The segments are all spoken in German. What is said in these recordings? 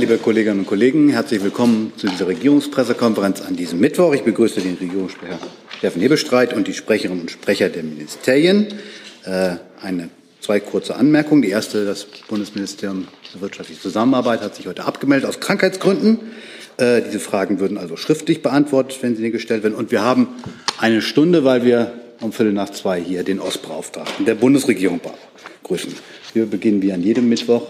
Liebe Kolleginnen und Kollegen, herzlich willkommen zu dieser Regierungspressekonferenz an diesem Mittwoch. Ich begrüße den Regierungssprecher Steffen Hebestreit und die Sprecherinnen und Sprecher der Ministerien. Äh, eine, zwei kurze Anmerkungen. Die erste, das Bundesministerium für wirtschaftliche Zusammenarbeit hat sich heute abgemeldet aus Krankheitsgründen. Äh, diese Fragen würden also schriftlich beantwortet, wenn sie gestellt werden. Und wir haben eine Stunde, weil wir um Viertel nach zwei hier den Ostbeauftragten der Bundesregierung begrüßen. Wir beginnen wie an jedem Mittwoch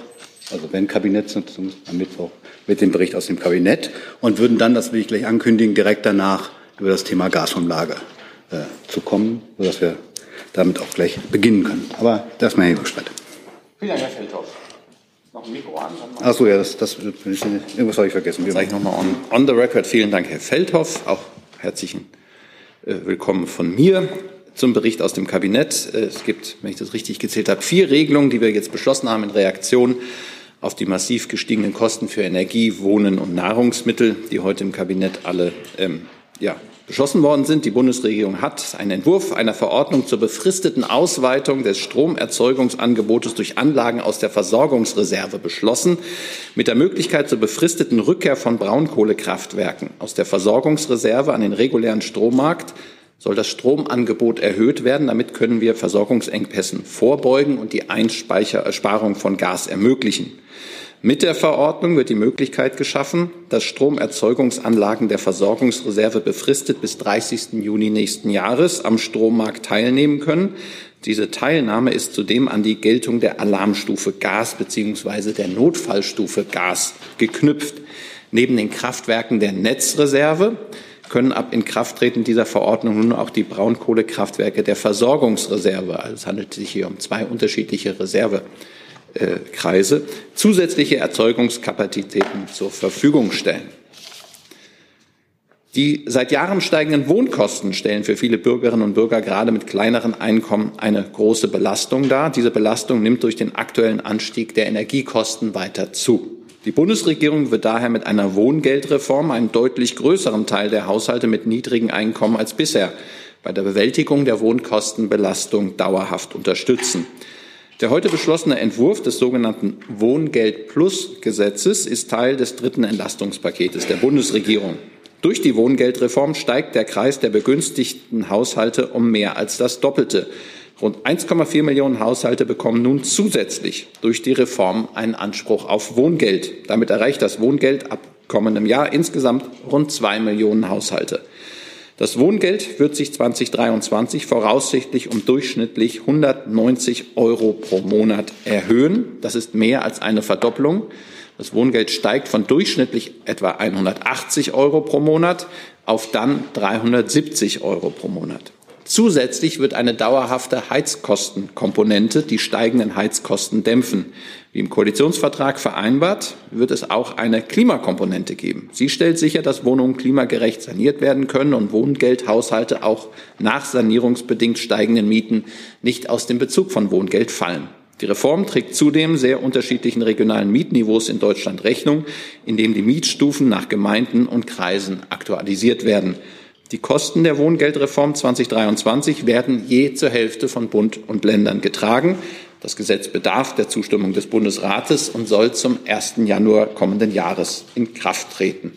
also wenn Kabinettssitzung am Mittwoch, mit dem Bericht aus dem Kabinett und würden dann, das will ich gleich ankündigen, direkt danach über das Thema Gasumlage äh, zu kommen, sodass wir damit auch gleich beginnen können. Aber das ist mein Hebelstreit. Vielen Dank, Herr Feldhoff. Noch ein Mikro an? Achso, ja, das, das, irgendwas habe ich vergessen. Sag ich nochmal on, on the record. Vielen Dank, Herr Feldhoff. Auch herzlichen äh, Willkommen von mir zum Bericht aus dem Kabinett. Äh, es gibt, wenn ich das richtig gezählt habe, vier Regelungen, die wir jetzt beschlossen haben in Reaktion auf die massiv gestiegenen Kosten für Energie, Wohnen und Nahrungsmittel, die heute im Kabinett alle ähm, ja, beschlossen worden sind. Die Bundesregierung hat einen Entwurf einer Verordnung zur befristeten Ausweitung des Stromerzeugungsangebotes durch Anlagen aus der Versorgungsreserve beschlossen, mit der Möglichkeit zur befristeten Rückkehr von Braunkohlekraftwerken aus der Versorgungsreserve an den regulären Strommarkt soll das Stromangebot erhöht werden. Damit können wir Versorgungsengpässen vorbeugen und die Einsparung von Gas ermöglichen. Mit der Verordnung wird die Möglichkeit geschaffen, dass Stromerzeugungsanlagen der Versorgungsreserve befristet bis 30. Juni nächsten Jahres am Strommarkt teilnehmen können. Diese Teilnahme ist zudem an die Geltung der Alarmstufe Gas bzw. der Notfallstufe Gas geknüpft. Neben den Kraftwerken der Netzreserve können ab Inkrafttreten dieser Verordnung nun auch die Braunkohlekraftwerke der Versorgungsreserve, also es handelt sich hier um zwei unterschiedliche Reserve, Kreise zusätzliche Erzeugungskapazitäten zur Verfügung stellen. Die seit Jahren steigenden Wohnkosten stellen für viele Bürgerinnen und Bürger gerade mit kleineren Einkommen eine große Belastung dar. Diese Belastung nimmt durch den aktuellen Anstieg der Energiekosten weiter zu. Die Bundesregierung wird daher mit einer Wohngeldreform einen deutlich größeren Teil der Haushalte mit niedrigen Einkommen als bisher bei der Bewältigung der Wohnkostenbelastung dauerhaft unterstützen. Der heute beschlossene Entwurf des sogenannten Wohngeld Plus Gesetzes ist Teil des dritten Entlastungspaketes der Bundesregierung. Durch die Wohngeldreform steigt der Kreis der begünstigten Haushalte um mehr als das Doppelte. Rund 1,4 Millionen Haushalte bekommen nun zusätzlich durch die Reform einen Anspruch auf Wohngeld. Damit erreicht das Wohngeld ab kommendem Jahr insgesamt rund zwei Millionen Haushalte. Das Wohngeld wird sich 2023 voraussichtlich um durchschnittlich 190 Euro pro Monat erhöhen. Das ist mehr als eine Verdopplung. Das Wohngeld steigt von durchschnittlich etwa 180 Euro pro Monat auf dann 370 Euro pro Monat. Zusätzlich wird eine dauerhafte Heizkostenkomponente die steigenden Heizkosten dämpfen. Wie im Koalitionsvertrag vereinbart, wird es auch eine Klimakomponente geben. Sie stellt sicher, dass Wohnungen klimagerecht saniert werden können und Wohngeldhaushalte auch nach sanierungsbedingt steigenden Mieten nicht aus dem Bezug von Wohngeld fallen. Die Reform trägt zudem sehr unterschiedlichen regionalen Mietniveaus in Deutschland Rechnung, indem die Mietstufen nach Gemeinden und Kreisen aktualisiert werden. Die Kosten der Wohngeldreform 2023 werden je zur Hälfte von Bund und Ländern getragen. Das Gesetz bedarf der Zustimmung des Bundesrates und soll zum 1. Januar kommenden Jahres in Kraft treten.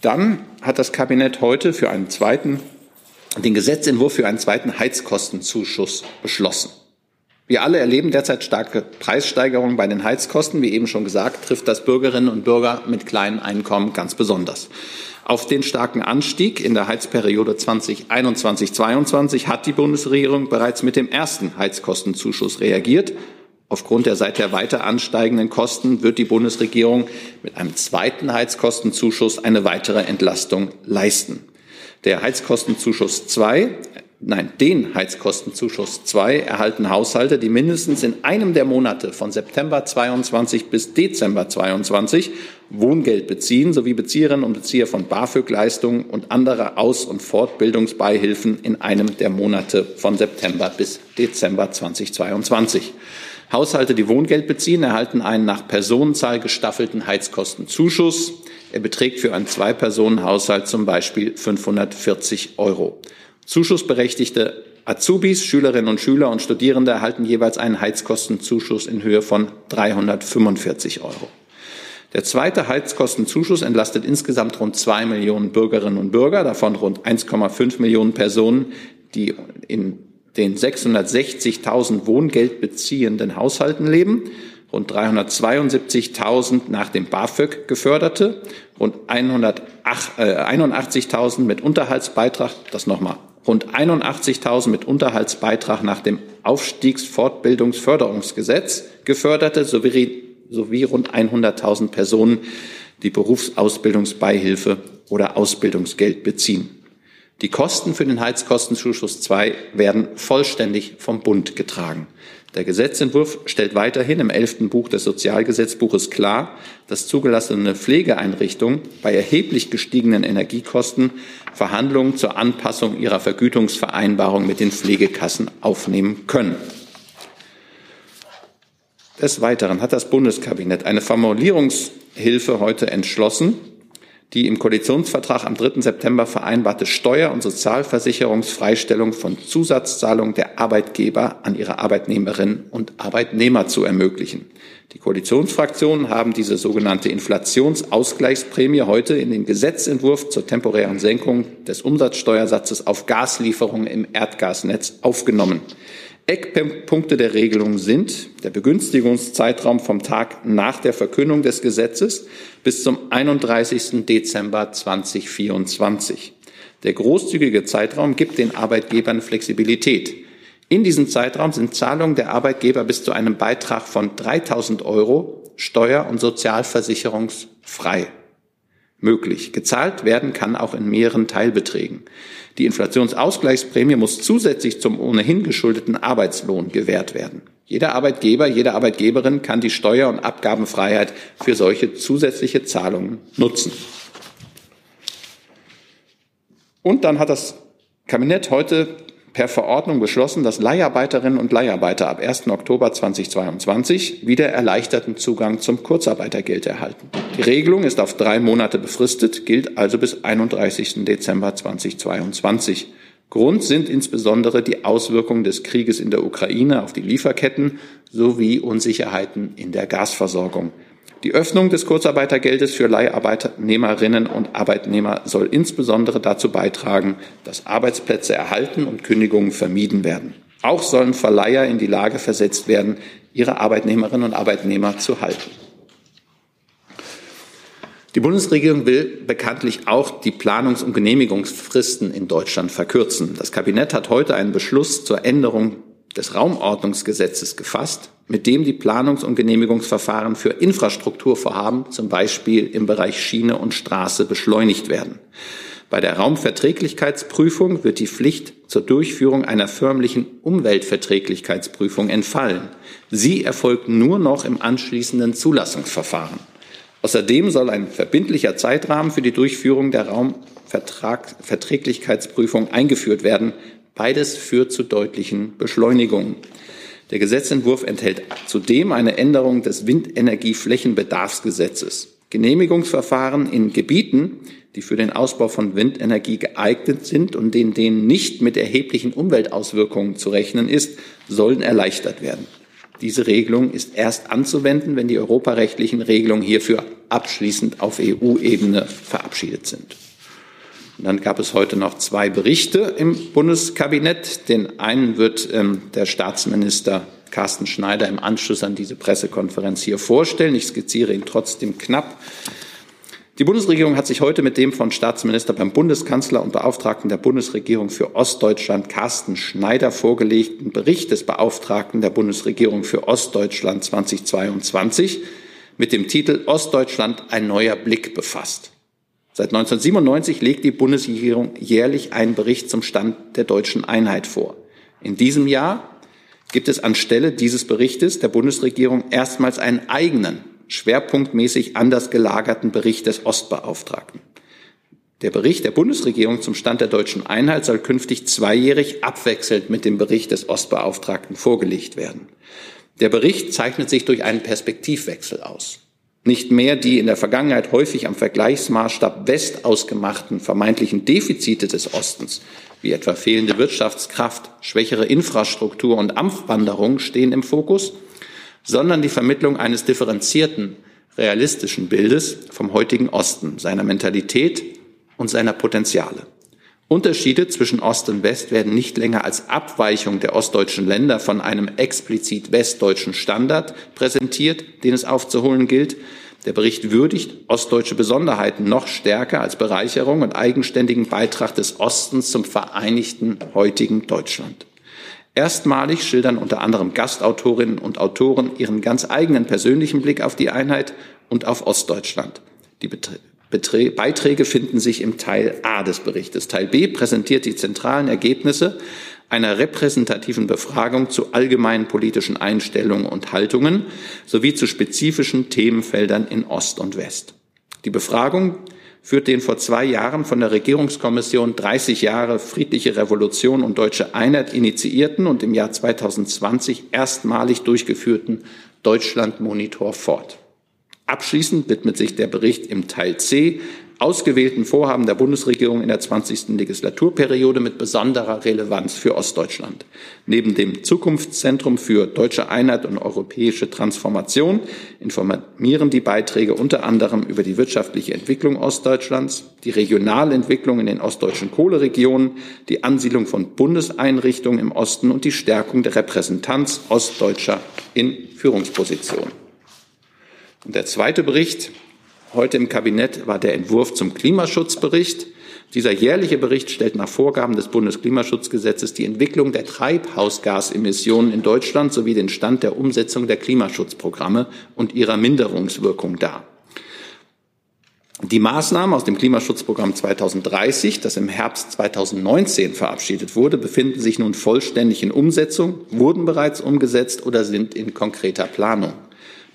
Dann hat das Kabinett heute für einen zweiten, den Gesetzentwurf für einen zweiten Heizkostenzuschuss beschlossen. Wir alle erleben derzeit starke Preissteigerungen bei den Heizkosten. Wie eben schon gesagt, trifft das Bürgerinnen und Bürger mit kleinen Einkommen ganz besonders. Auf den starken Anstieg in der Heizperiode 2021-22 hat die Bundesregierung bereits mit dem ersten Heizkostenzuschuss reagiert. Aufgrund der seither weiter ansteigenden Kosten wird die Bundesregierung mit einem zweiten Heizkostenzuschuss eine weitere Entlastung leisten. Der Heizkostenzuschuss 2 nein, den Heizkostenzuschuss 2 erhalten Haushalte, die mindestens in einem der Monate von September 22 bis Dezember 22 Wohngeld beziehen, sowie Bezieherinnen und Bezieher von BAföG-Leistungen und anderer Aus- und Fortbildungsbeihilfen in einem der Monate von September bis Dezember 2022. Haushalte, die Wohngeld beziehen, erhalten einen nach Personenzahl gestaffelten Heizkostenzuschuss. Er beträgt für einen Zwei-Personen-Haushalt zum Beispiel 540 Euro. Zuschussberechtigte Azubis, Schülerinnen und Schüler und Studierende erhalten jeweils einen Heizkostenzuschuss in Höhe von 345 Euro. Der zweite Heizkostenzuschuss entlastet insgesamt rund zwei Millionen Bürgerinnen und Bürger, davon rund 1,5 Millionen Personen, die in den 660.000 Wohngeld beziehenden Haushalten leben, rund 372.000 nach dem BAföG geförderte, rund 81.000 äh, mit Unterhaltsbeitrag, das nochmal, rund 81.000 mit Unterhaltsbeitrag nach dem Aufstiegsfortbildungsförderungsgesetz geförderte sowie, sowie rund 100.000 Personen, die Berufsausbildungsbeihilfe oder Ausbildungsgeld beziehen. Die Kosten für den Heizkostenzuschuss 2 werden vollständig vom Bund getragen. Der Gesetzentwurf stellt weiterhin im elften Buch des Sozialgesetzbuches klar, dass zugelassene Pflegeeinrichtungen bei erheblich gestiegenen Energiekosten Verhandlungen zur Anpassung ihrer Vergütungsvereinbarung mit den Pflegekassen aufnehmen können. Des Weiteren hat das Bundeskabinett eine Formulierungshilfe heute entschlossen, die im Koalitionsvertrag am 3. September vereinbarte Steuer- und Sozialversicherungsfreistellung von Zusatzzahlungen der Arbeitgeber an ihre Arbeitnehmerinnen und Arbeitnehmer zu ermöglichen. Die Koalitionsfraktionen haben diese sogenannte Inflationsausgleichsprämie heute in den Gesetzentwurf zur temporären Senkung des Umsatzsteuersatzes auf Gaslieferungen im Erdgasnetz aufgenommen. Eckpunkte der Regelung sind der Begünstigungszeitraum vom Tag nach der Verkündung des Gesetzes bis zum 31. Dezember 2024. Der großzügige Zeitraum gibt den Arbeitgebern Flexibilität. In diesem Zeitraum sind Zahlungen der Arbeitgeber bis zu einem Beitrag von 3000 Euro steuer- und sozialversicherungsfrei möglich. Gezahlt werden kann auch in mehreren Teilbeträgen. Die Inflationsausgleichsprämie muss zusätzlich zum ohnehin geschuldeten Arbeitslohn gewährt werden. Jeder Arbeitgeber, jede Arbeitgeberin kann die Steuer- und Abgabenfreiheit für solche zusätzliche Zahlungen nutzen. Und dann hat das Kabinett heute per Verordnung beschlossen, dass Leiharbeiterinnen und Leiharbeiter ab 1. Oktober 2022 wieder erleichterten Zugang zum Kurzarbeitergeld erhalten. Die Regelung ist auf drei Monate befristet, gilt also bis 31. Dezember 2022. Grund sind insbesondere die Auswirkungen des Krieges in der Ukraine auf die Lieferketten sowie Unsicherheiten in der Gasversorgung. Die Öffnung des Kurzarbeitergeldes für Leiharbeitnehmerinnen und Arbeitnehmer soll insbesondere dazu beitragen, dass Arbeitsplätze erhalten und Kündigungen vermieden werden. Auch sollen Verleiher in die Lage versetzt werden, ihre Arbeitnehmerinnen und Arbeitnehmer zu halten. Die Bundesregierung will bekanntlich auch die Planungs- und Genehmigungsfristen in Deutschland verkürzen. Das Kabinett hat heute einen Beschluss zur Änderung des Raumordnungsgesetzes gefasst, mit dem die Planungs- und Genehmigungsverfahren für Infrastrukturvorhaben, zum Beispiel im Bereich Schiene und Straße, beschleunigt werden. Bei der Raumverträglichkeitsprüfung wird die Pflicht zur Durchführung einer förmlichen Umweltverträglichkeitsprüfung entfallen. Sie erfolgt nur noch im anschließenden Zulassungsverfahren. Außerdem soll ein verbindlicher Zeitrahmen für die Durchführung der Raumverträglichkeitsprüfung eingeführt werden, Beides führt zu deutlichen Beschleunigungen. Der Gesetzentwurf enthält zudem eine Änderung des Windenergieflächenbedarfsgesetzes. Genehmigungsverfahren in Gebieten, die für den Ausbau von Windenergie geeignet sind und in denen nicht mit erheblichen Umweltauswirkungen zu rechnen ist, sollen erleichtert werden. Diese Regelung ist erst anzuwenden, wenn die europarechtlichen Regelungen hierfür abschließend auf EU-Ebene verabschiedet sind. Und dann gab es heute noch zwei Berichte im Bundeskabinett. Den einen wird ähm, der Staatsminister Carsten Schneider im Anschluss an diese Pressekonferenz hier vorstellen. Ich skizziere ihn trotzdem knapp. Die Bundesregierung hat sich heute mit dem von Staatsminister beim Bundeskanzler und Beauftragten der Bundesregierung für Ostdeutschland Carsten Schneider vorgelegten Bericht des Beauftragten der Bundesregierung für Ostdeutschland 2022 mit dem Titel Ostdeutschland ein neuer Blick befasst. Seit 1997 legt die Bundesregierung jährlich einen Bericht zum Stand der deutschen Einheit vor. In diesem Jahr gibt es anstelle dieses Berichtes der Bundesregierung erstmals einen eigenen, schwerpunktmäßig anders gelagerten Bericht des Ostbeauftragten. Der Bericht der Bundesregierung zum Stand der deutschen Einheit soll künftig zweijährig abwechselnd mit dem Bericht des Ostbeauftragten vorgelegt werden. Der Bericht zeichnet sich durch einen Perspektivwechsel aus. nicht mehr die in der Vergangenheit häufig am Vergleichsmaßstab West ausgemachten vermeintlichen Defizite des Ostens, wie etwa fehlende Wirtschaftskraft, schwächere Infrastruktur und Amtwanderung stehen im Fokus, sondern die Vermittlung eines differenzierten, realistischen Bildes vom heutigen Osten, seiner Mentalität und seiner Potenziale. Unterschiede zwischen Ost und West werden nicht länger als Abweichung der ostdeutschen Länder von einem explizit westdeutschen Standard präsentiert, den es aufzuholen gilt. Der Bericht würdigt ostdeutsche Besonderheiten noch stärker als Bereicherung und eigenständigen Beitrag des Ostens zum vereinigten heutigen Deutschland. Erstmalig schildern unter anderem Gastautorinnen und Autoren ihren ganz eigenen persönlichen Blick auf die Einheit und auf Ostdeutschland. Die Beiträge finden sich im Teil A des Berichtes. Teil B präsentiert die zentralen Ergebnisse einer repräsentativen Befragung zu allgemeinen politischen Einstellungen und Haltungen sowie zu spezifischen Themenfeldern in Ost und West. Die Befragung führt den vor zwei Jahren von der Regierungskommission 30 Jahre friedliche Revolution und deutsche Einheit initiierten und im Jahr 2020 erstmalig durchgeführten Deutschlandmonitor fort. Abschließend widmet sich der Bericht im Teil C ausgewählten Vorhaben der Bundesregierung in der 20. Legislaturperiode mit besonderer Relevanz für Ostdeutschland. Neben dem Zukunftszentrum für deutsche Einheit und europäische Transformation informieren die Beiträge unter anderem über die wirtschaftliche Entwicklung Ostdeutschlands, die Regionalentwicklung in den ostdeutschen Kohleregionen, die Ansiedlung von Bundeseinrichtungen im Osten und die Stärkung der Repräsentanz Ostdeutscher in Führungspositionen. Und der zweite Bericht heute im Kabinett war der Entwurf zum Klimaschutzbericht. Dieser jährliche Bericht stellt nach Vorgaben des Bundesklimaschutzgesetzes die Entwicklung der Treibhausgasemissionen in Deutschland sowie den Stand der Umsetzung der Klimaschutzprogramme und ihrer Minderungswirkung dar. Die Maßnahmen aus dem Klimaschutzprogramm 2030, das im Herbst 2019 verabschiedet wurde, befinden sich nun vollständig in Umsetzung, wurden bereits umgesetzt oder sind in konkreter Planung.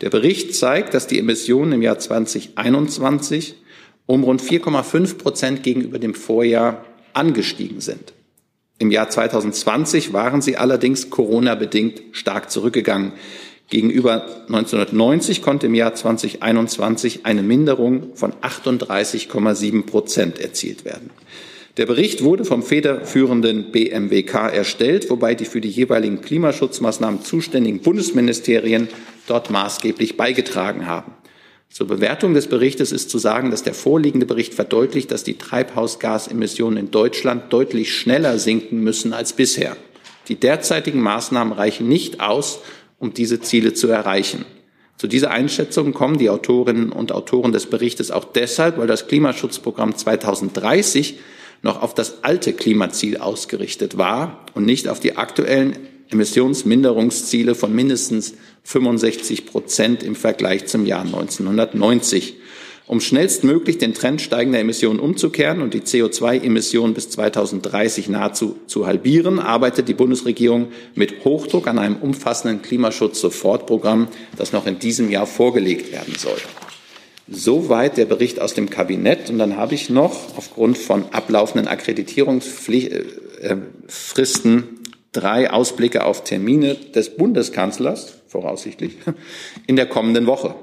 Der Bericht zeigt, dass die Emissionen im Jahr 2021 um rund 4,5 Prozent gegenüber dem Vorjahr angestiegen sind. Im Jahr 2020 waren sie allerdings Corona-bedingt stark zurückgegangen. Gegenüber 1990 konnte im Jahr 2021 eine Minderung von 38,7 Prozent erzielt werden. Der Bericht wurde vom federführenden BMWK erstellt, wobei die für die jeweiligen Klimaschutzmaßnahmen zuständigen Bundesministerien dort maßgeblich beigetragen haben. Zur Bewertung des Berichtes ist zu sagen, dass der vorliegende Bericht verdeutlicht, dass die Treibhausgasemissionen in Deutschland deutlich schneller sinken müssen als bisher. Die derzeitigen Maßnahmen reichen nicht aus, um diese Ziele zu erreichen. Zu dieser Einschätzung kommen die Autorinnen und Autoren des Berichtes auch deshalb, weil das Klimaschutzprogramm 2030 noch auf das alte Klimaziel ausgerichtet war und nicht auf die aktuellen Emissionsminderungsziele von mindestens 65 Prozent im Vergleich zum Jahr 1990. Um schnellstmöglich den Trend steigender Emissionen umzukehren und die CO2-Emissionen bis 2030 nahezu zu halbieren, arbeitet die Bundesregierung mit Hochdruck an einem umfassenden Klimaschutz-Sofortprogramm, das noch in diesem Jahr vorgelegt werden soll. Soweit der Bericht aus dem Kabinett. Und dann habe ich noch aufgrund von ablaufenden Akkreditierungsfristen drei Ausblicke auf Termine des Bundeskanzlers, voraussichtlich, in der kommenden Woche.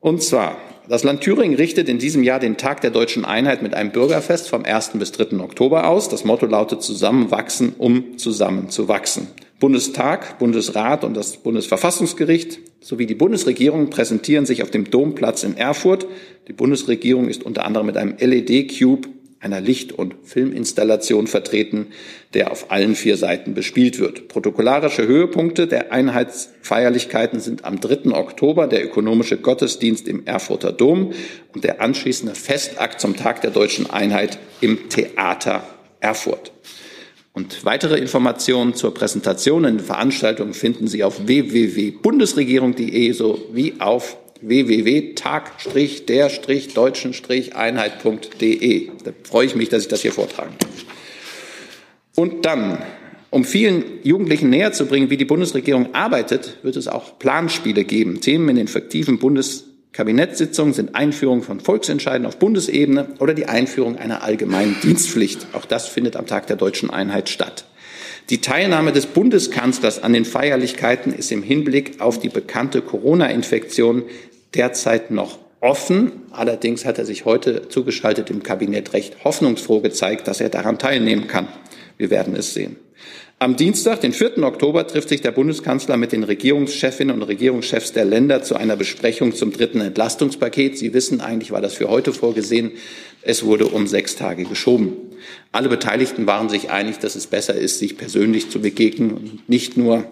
Und zwar, das Land Thüringen richtet in diesem Jahr den Tag der deutschen Einheit mit einem Bürgerfest vom 1. bis 3. Oktober aus. Das Motto lautet Zusammenwachsen, um zusammen zu wachsen. Bundestag, Bundesrat und das Bundesverfassungsgericht sowie die Bundesregierung präsentieren sich auf dem Domplatz in Erfurt. Die Bundesregierung ist unter anderem mit einem LED-Cube, einer Licht- und Filminstallation vertreten, der auf allen vier Seiten bespielt wird. Protokollarische Höhepunkte der Einheitsfeierlichkeiten sind am 3. Oktober der ökonomische Gottesdienst im Erfurter Dom und der anschließende Festakt zum Tag der deutschen Einheit im Theater Erfurt. Und weitere Informationen zur Präsentation den Veranstaltungen finden Sie auf www.bundesregierung.de sowie auf www.tag-der-deutschen-einheit.de. Da freue ich mich, dass ich das hier vortragen kann. Und dann, um vielen Jugendlichen näher zu bringen, wie die Bundesregierung arbeitet, wird es auch Planspiele geben. Themen in den fiktiven Bundes Kabinettssitzungen sind Einführung von Volksentscheiden auf Bundesebene oder die Einführung einer allgemeinen Dienstpflicht. Auch das findet am Tag der deutschen Einheit statt. Die Teilnahme des Bundeskanzlers an den Feierlichkeiten ist im Hinblick auf die bekannte Corona-Infektion derzeit noch offen. Allerdings hat er sich heute zugeschaltet im Kabinett recht hoffnungsfroh gezeigt, dass er daran teilnehmen kann. Wir werden es sehen. Am Dienstag, den 4. Oktober, trifft sich der Bundeskanzler mit den Regierungschefinnen und Regierungschefs der Länder zu einer Besprechung zum dritten Entlastungspaket. Sie wissen, eigentlich war das für heute vorgesehen. Es wurde um sechs Tage geschoben. Alle Beteiligten waren sich einig, dass es besser ist, sich persönlich zu begegnen und nicht nur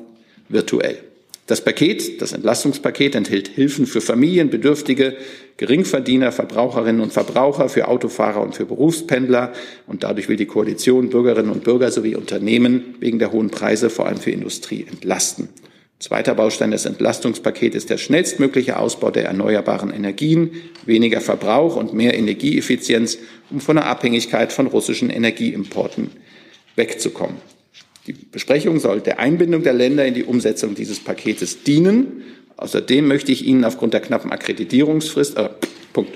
virtuell. Das Paket, das Entlastungspaket enthält Hilfen für Familien, Bedürftige, Geringverdiener, Verbraucherinnen und Verbraucher, für Autofahrer und für Berufspendler. Und dadurch will die Koalition Bürgerinnen und Bürger sowie Unternehmen wegen der hohen Preise vor allem für Industrie entlasten. Zweiter Baustein des Entlastungspakets ist der schnellstmögliche Ausbau der erneuerbaren Energien, weniger Verbrauch und mehr Energieeffizienz, um von der Abhängigkeit von russischen Energieimporten wegzukommen. Die Besprechung soll der Einbindung der Länder in die Umsetzung dieses Paketes dienen. Außerdem möchte ich Ihnen aufgrund der knappen Akkreditierungsfrist, äh, Punkt.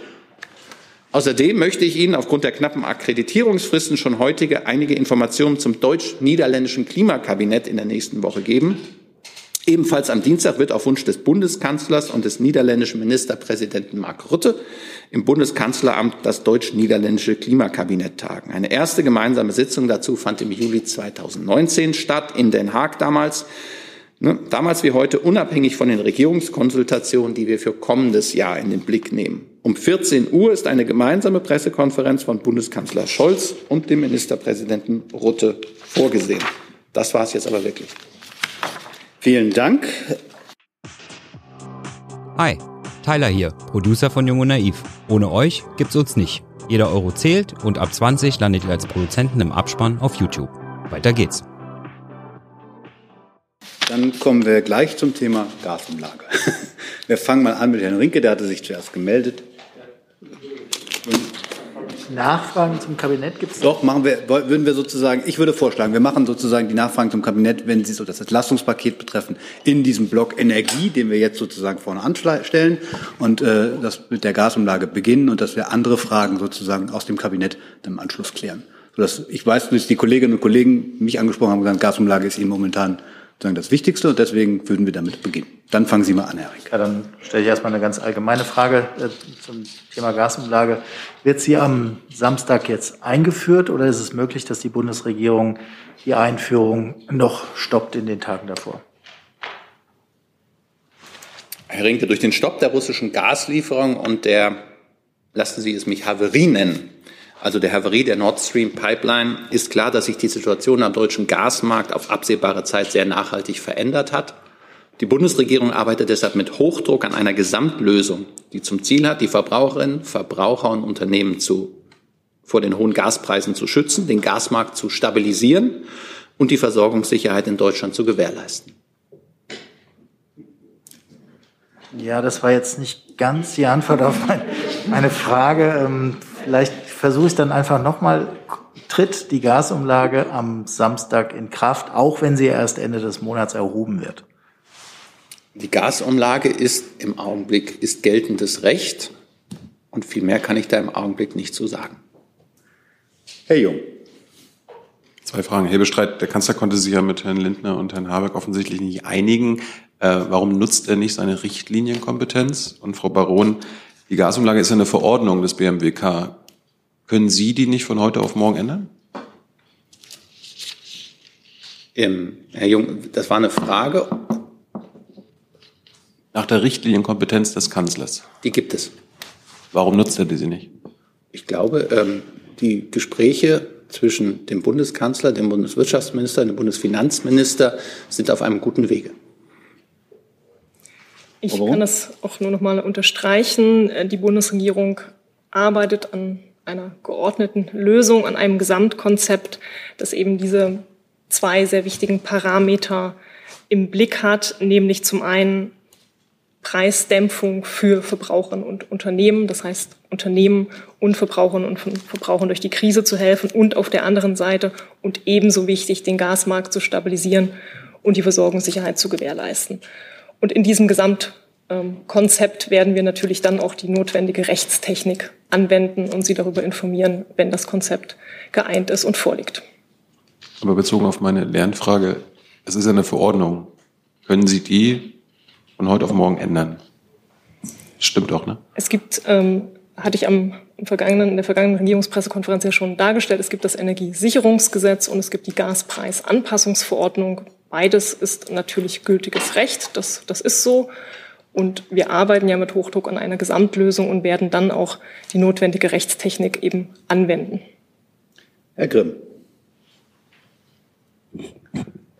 Außerdem möchte ich Ihnen aufgrund der knappen Akkreditierungsfristen schon heutige einige Informationen zum deutsch-niederländischen Klimakabinett in der nächsten Woche geben. Ebenfalls am Dienstag wird auf Wunsch des Bundeskanzlers und des niederländischen Ministerpräsidenten Mark Rutte im Bundeskanzleramt das deutsch-niederländische Klimakabinett tagen. Eine erste gemeinsame Sitzung dazu fand im Juli 2019 statt, in Den Haag damals. Ne, damals wie heute unabhängig von den Regierungskonsultationen, die wir für kommendes Jahr in den Blick nehmen. Um 14 Uhr ist eine gemeinsame Pressekonferenz von Bundeskanzler Scholz und dem Ministerpräsidenten Rutte vorgesehen. Das war es jetzt aber wirklich. Vielen Dank. Hi, Tyler hier, Producer von Jung und Naiv. Ohne euch gibt's uns nicht. Jeder Euro zählt und ab 20 landet ihr als Produzenten im Abspann auf YouTube. Weiter geht's. Dann kommen wir gleich zum Thema Gasumlage. Wir fangen mal an mit Herrn Rinke, der hatte sich zuerst gemeldet. Nachfragen zum Kabinett gibt es? Doch, machen wir, würden wir sozusagen, ich würde vorschlagen, wir machen sozusagen die Nachfragen zum Kabinett, wenn sie so das Entlastungspaket betreffen, in diesem Block Energie, den wir jetzt sozusagen vorne anstellen und äh, das mit der Gasumlage beginnen und dass wir andere Fragen sozusagen aus dem Kabinett dann im Anschluss klären. Sodass ich weiß, dass die Kolleginnen und Kollegen mich angesprochen haben und gesagt, Gasumlage ist ihnen momentan sozusagen das Wichtigste und deswegen würden wir damit beginnen. Dann fangen Sie mal an, Herr Rink. Ja, dann stelle ich erstmal eine ganz allgemeine Frage äh, zum Thema Gasumlage. Wird sie am Samstag jetzt eingeführt oder ist es möglich, dass die Bundesregierung die Einführung noch stoppt in den Tagen davor? Herr Rinke, durch den Stopp der russischen Gaslieferung und der, lassen Sie es mich Haverie nennen, also der Havarie der Nord Stream Pipeline, ist klar, dass sich die Situation am deutschen Gasmarkt auf absehbare Zeit sehr nachhaltig verändert hat. Die Bundesregierung arbeitet deshalb mit Hochdruck an einer Gesamtlösung, die zum Ziel hat, die Verbraucherinnen, Verbraucher und Unternehmen zu, vor den hohen Gaspreisen zu schützen, den Gasmarkt zu stabilisieren und die Versorgungssicherheit in Deutschland zu gewährleisten. Ja, das war jetzt nicht ganz die Antwort auf meine Frage. Ähm, vielleicht versuche ich dann einfach nochmal. Tritt die Gasumlage am Samstag in Kraft, auch wenn sie erst Ende des Monats erhoben wird? Die Gasumlage ist im Augenblick ist geltendes Recht und viel mehr kann ich da im Augenblick nicht zu sagen. Herr Jung. Zwei Fragen. Herr Bestreit, der Kanzler konnte sich ja mit Herrn Lindner und Herrn Habeck offensichtlich nicht einigen. Äh, warum nutzt er nicht seine Richtlinienkompetenz? Und Frau Baron, die Gasumlage ist ja eine Verordnung des BMWK. Können Sie die nicht von heute auf morgen ändern? Ähm, Herr Jung, das war eine Frage nach der Richtlinienkompetenz des Kanzlers. Die gibt es. Warum nutzt er diese nicht? Ich glaube, ähm, die Gespräche zwischen dem Bundeskanzler, dem Bundeswirtschaftsminister, dem Bundesfinanzminister sind auf einem guten Wege. Ich kann das auch nur noch mal unterstreichen. Äh, die Bundesregierung arbeitet an einer geordneten Lösung, an einem Gesamtkonzept, das eben diese zwei sehr wichtigen Parameter im Blick hat, nämlich zum einen Preisdämpfung für Verbraucherinnen und Unternehmen. Das heißt, Unternehmen und Verbraucherinnen und Verbrauchern durch die Krise zu helfen und auf der anderen Seite und ebenso wichtig, den Gasmarkt zu stabilisieren und die Versorgungssicherheit zu gewährleisten. Und in diesem Gesamtkonzept werden wir natürlich dann auch die notwendige Rechtstechnik anwenden und Sie darüber informieren, wenn das Konzept geeint ist und vorliegt. Aber bezogen auf meine Lernfrage, es ist eine Verordnung. Können Sie die von heute auf morgen ändern? Stimmt doch, ne? Es gibt, ähm, hatte ich am im vergangenen, in der vergangenen Regierungspressekonferenz ja schon dargestellt, es gibt das Energiesicherungsgesetz und es gibt die Gaspreisanpassungsverordnung. Beides ist natürlich gültiges Recht, das, das ist so. Und wir arbeiten ja mit Hochdruck an einer Gesamtlösung und werden dann auch die notwendige Rechtstechnik eben anwenden. Herr Grimm.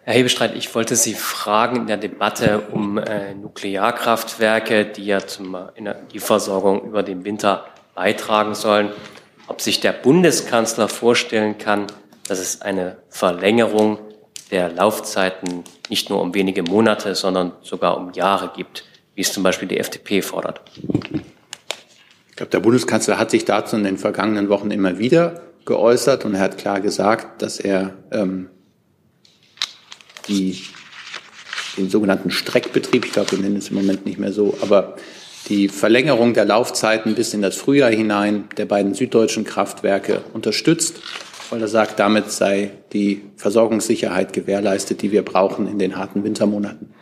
Herr Hebestreit, ich wollte Sie fragen in der Debatte um äh, Nuklearkraftwerke, die ja zum Energieversorgung über den Winter beitragen sollen, ob sich der Bundeskanzler vorstellen kann, dass es eine Verlängerung der Laufzeiten nicht nur um wenige Monate, sondern sogar um Jahre gibt, wie es zum Beispiel die FDP fordert. Ich glaube, der Bundeskanzler hat sich dazu in den vergangenen Wochen immer wieder geäußert und er hat klar gesagt, dass er ähm, die, den sogenannten Streckbetrieb, ich glaube, wir nennen es im Moment nicht mehr so, aber die Verlängerung der Laufzeiten bis in das Frühjahr hinein der beiden süddeutschen Kraftwerke unterstützt, weil er sagt, damit sei die Versorgungssicherheit gewährleistet, die wir brauchen in den harten Wintermonaten.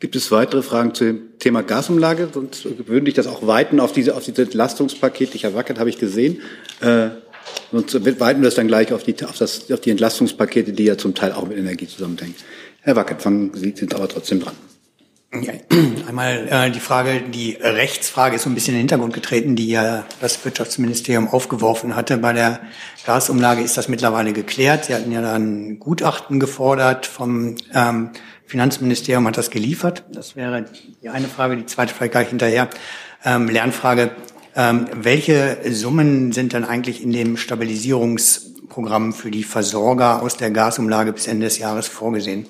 Gibt es weitere Fragen zu dem Thema Gasumlage? Sonst würde ich das auch weiten auf diese, auf diese Entlastungspaket. Ich erwackert, habe ich gesehen. Äh, Sonst weiten wir das dann gleich auf die, auf, das, auf die Entlastungspakete, die ja zum Teil auch mit Energie zusammenhängen. Herr Wackert, fangen Sie sind aber trotzdem dran. Ja, einmal äh, die Frage, die Rechtsfrage ist so ein bisschen in den Hintergrund getreten, die ja das Wirtschaftsministerium aufgeworfen hatte. Bei der Gasumlage ist das mittlerweile geklärt. Sie hatten ja dann Gutachten gefordert vom ähm, Finanzministerium, hat das geliefert. Das wäre die eine Frage. Die zweite Frage gleich hinterher. Ähm, Lernfrage, ähm, welche Summen sind dann eigentlich in dem Stabilisierungsprogramm für die Versorger aus der Gasumlage bis Ende des Jahres vorgesehen?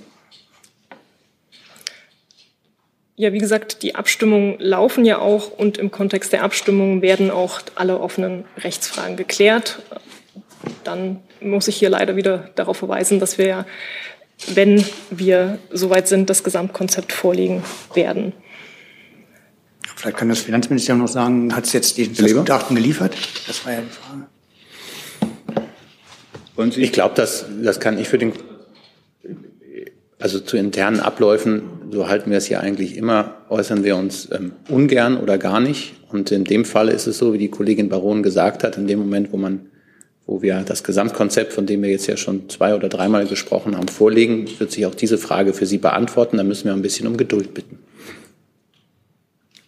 Ja, wie gesagt, die Abstimmungen laufen ja auch und im Kontext der Abstimmungen werden auch alle offenen Rechtsfragen geklärt. Dann muss ich hier leider wieder darauf verweisen, dass wir ja, wenn wir soweit sind, das Gesamtkonzept vorlegen werden. Vielleicht kann das Finanzministerium noch sagen, hat es jetzt die, Gutachten geliefert? Das war ja die Frage. Ich glaube, das, das kann ich für den, also zu internen Abläufen, so halten wir es ja eigentlich immer, äußern wir uns ähm, ungern oder gar nicht. Und in dem Fall ist es so, wie die Kollegin Baron gesagt hat, in dem Moment, wo man, wo wir das Gesamtkonzept, von dem wir jetzt ja schon zwei oder dreimal gesprochen haben, vorlegen, wird sich auch diese Frage für Sie beantworten. Da müssen wir ein bisschen um Geduld bitten.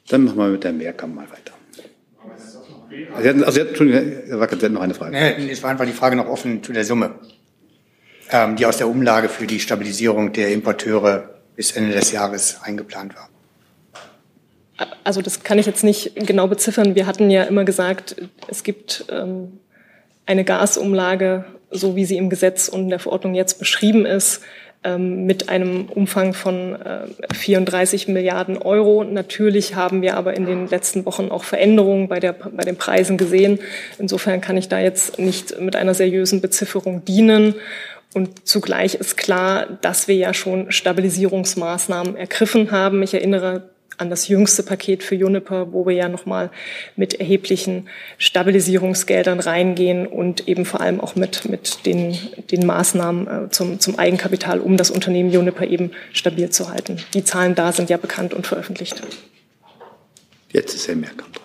Dann machen wir mit der Mehrkammer mal weiter. Sie hatten, also, Entschuldigung, Herr Wackert, Sie hatten noch eine Frage. Nee, es war einfach die Frage noch offen zu der Summe, ähm, die aus der Umlage für die Stabilisierung der Importeure bis Ende des Jahres eingeplant war. Also das kann ich jetzt nicht genau beziffern. Wir hatten ja immer gesagt, es gibt ähm, eine Gasumlage, so wie sie im Gesetz und in der Verordnung jetzt beschrieben ist, ähm, mit einem Umfang von 34 äh, Milliarden Euro. Natürlich haben wir aber in den letzten Wochen auch Veränderungen bei, der, bei den Preisen gesehen. Insofern kann ich da jetzt nicht mit einer seriösen Bezifferung dienen. Und zugleich ist klar, dass wir ja schon Stabilisierungsmaßnahmen ergriffen haben. Ich erinnere an das jüngste Paket für Juniper, wo wir ja nochmal mit erheblichen Stabilisierungsgeldern reingehen und eben vor allem auch mit, mit den, den Maßnahmen äh, zum, zum Eigenkapital, um das Unternehmen Juniper eben stabil zu halten. Die Zahlen da sind ja bekannt und veröffentlicht. Jetzt ist Herr Merkamp dran.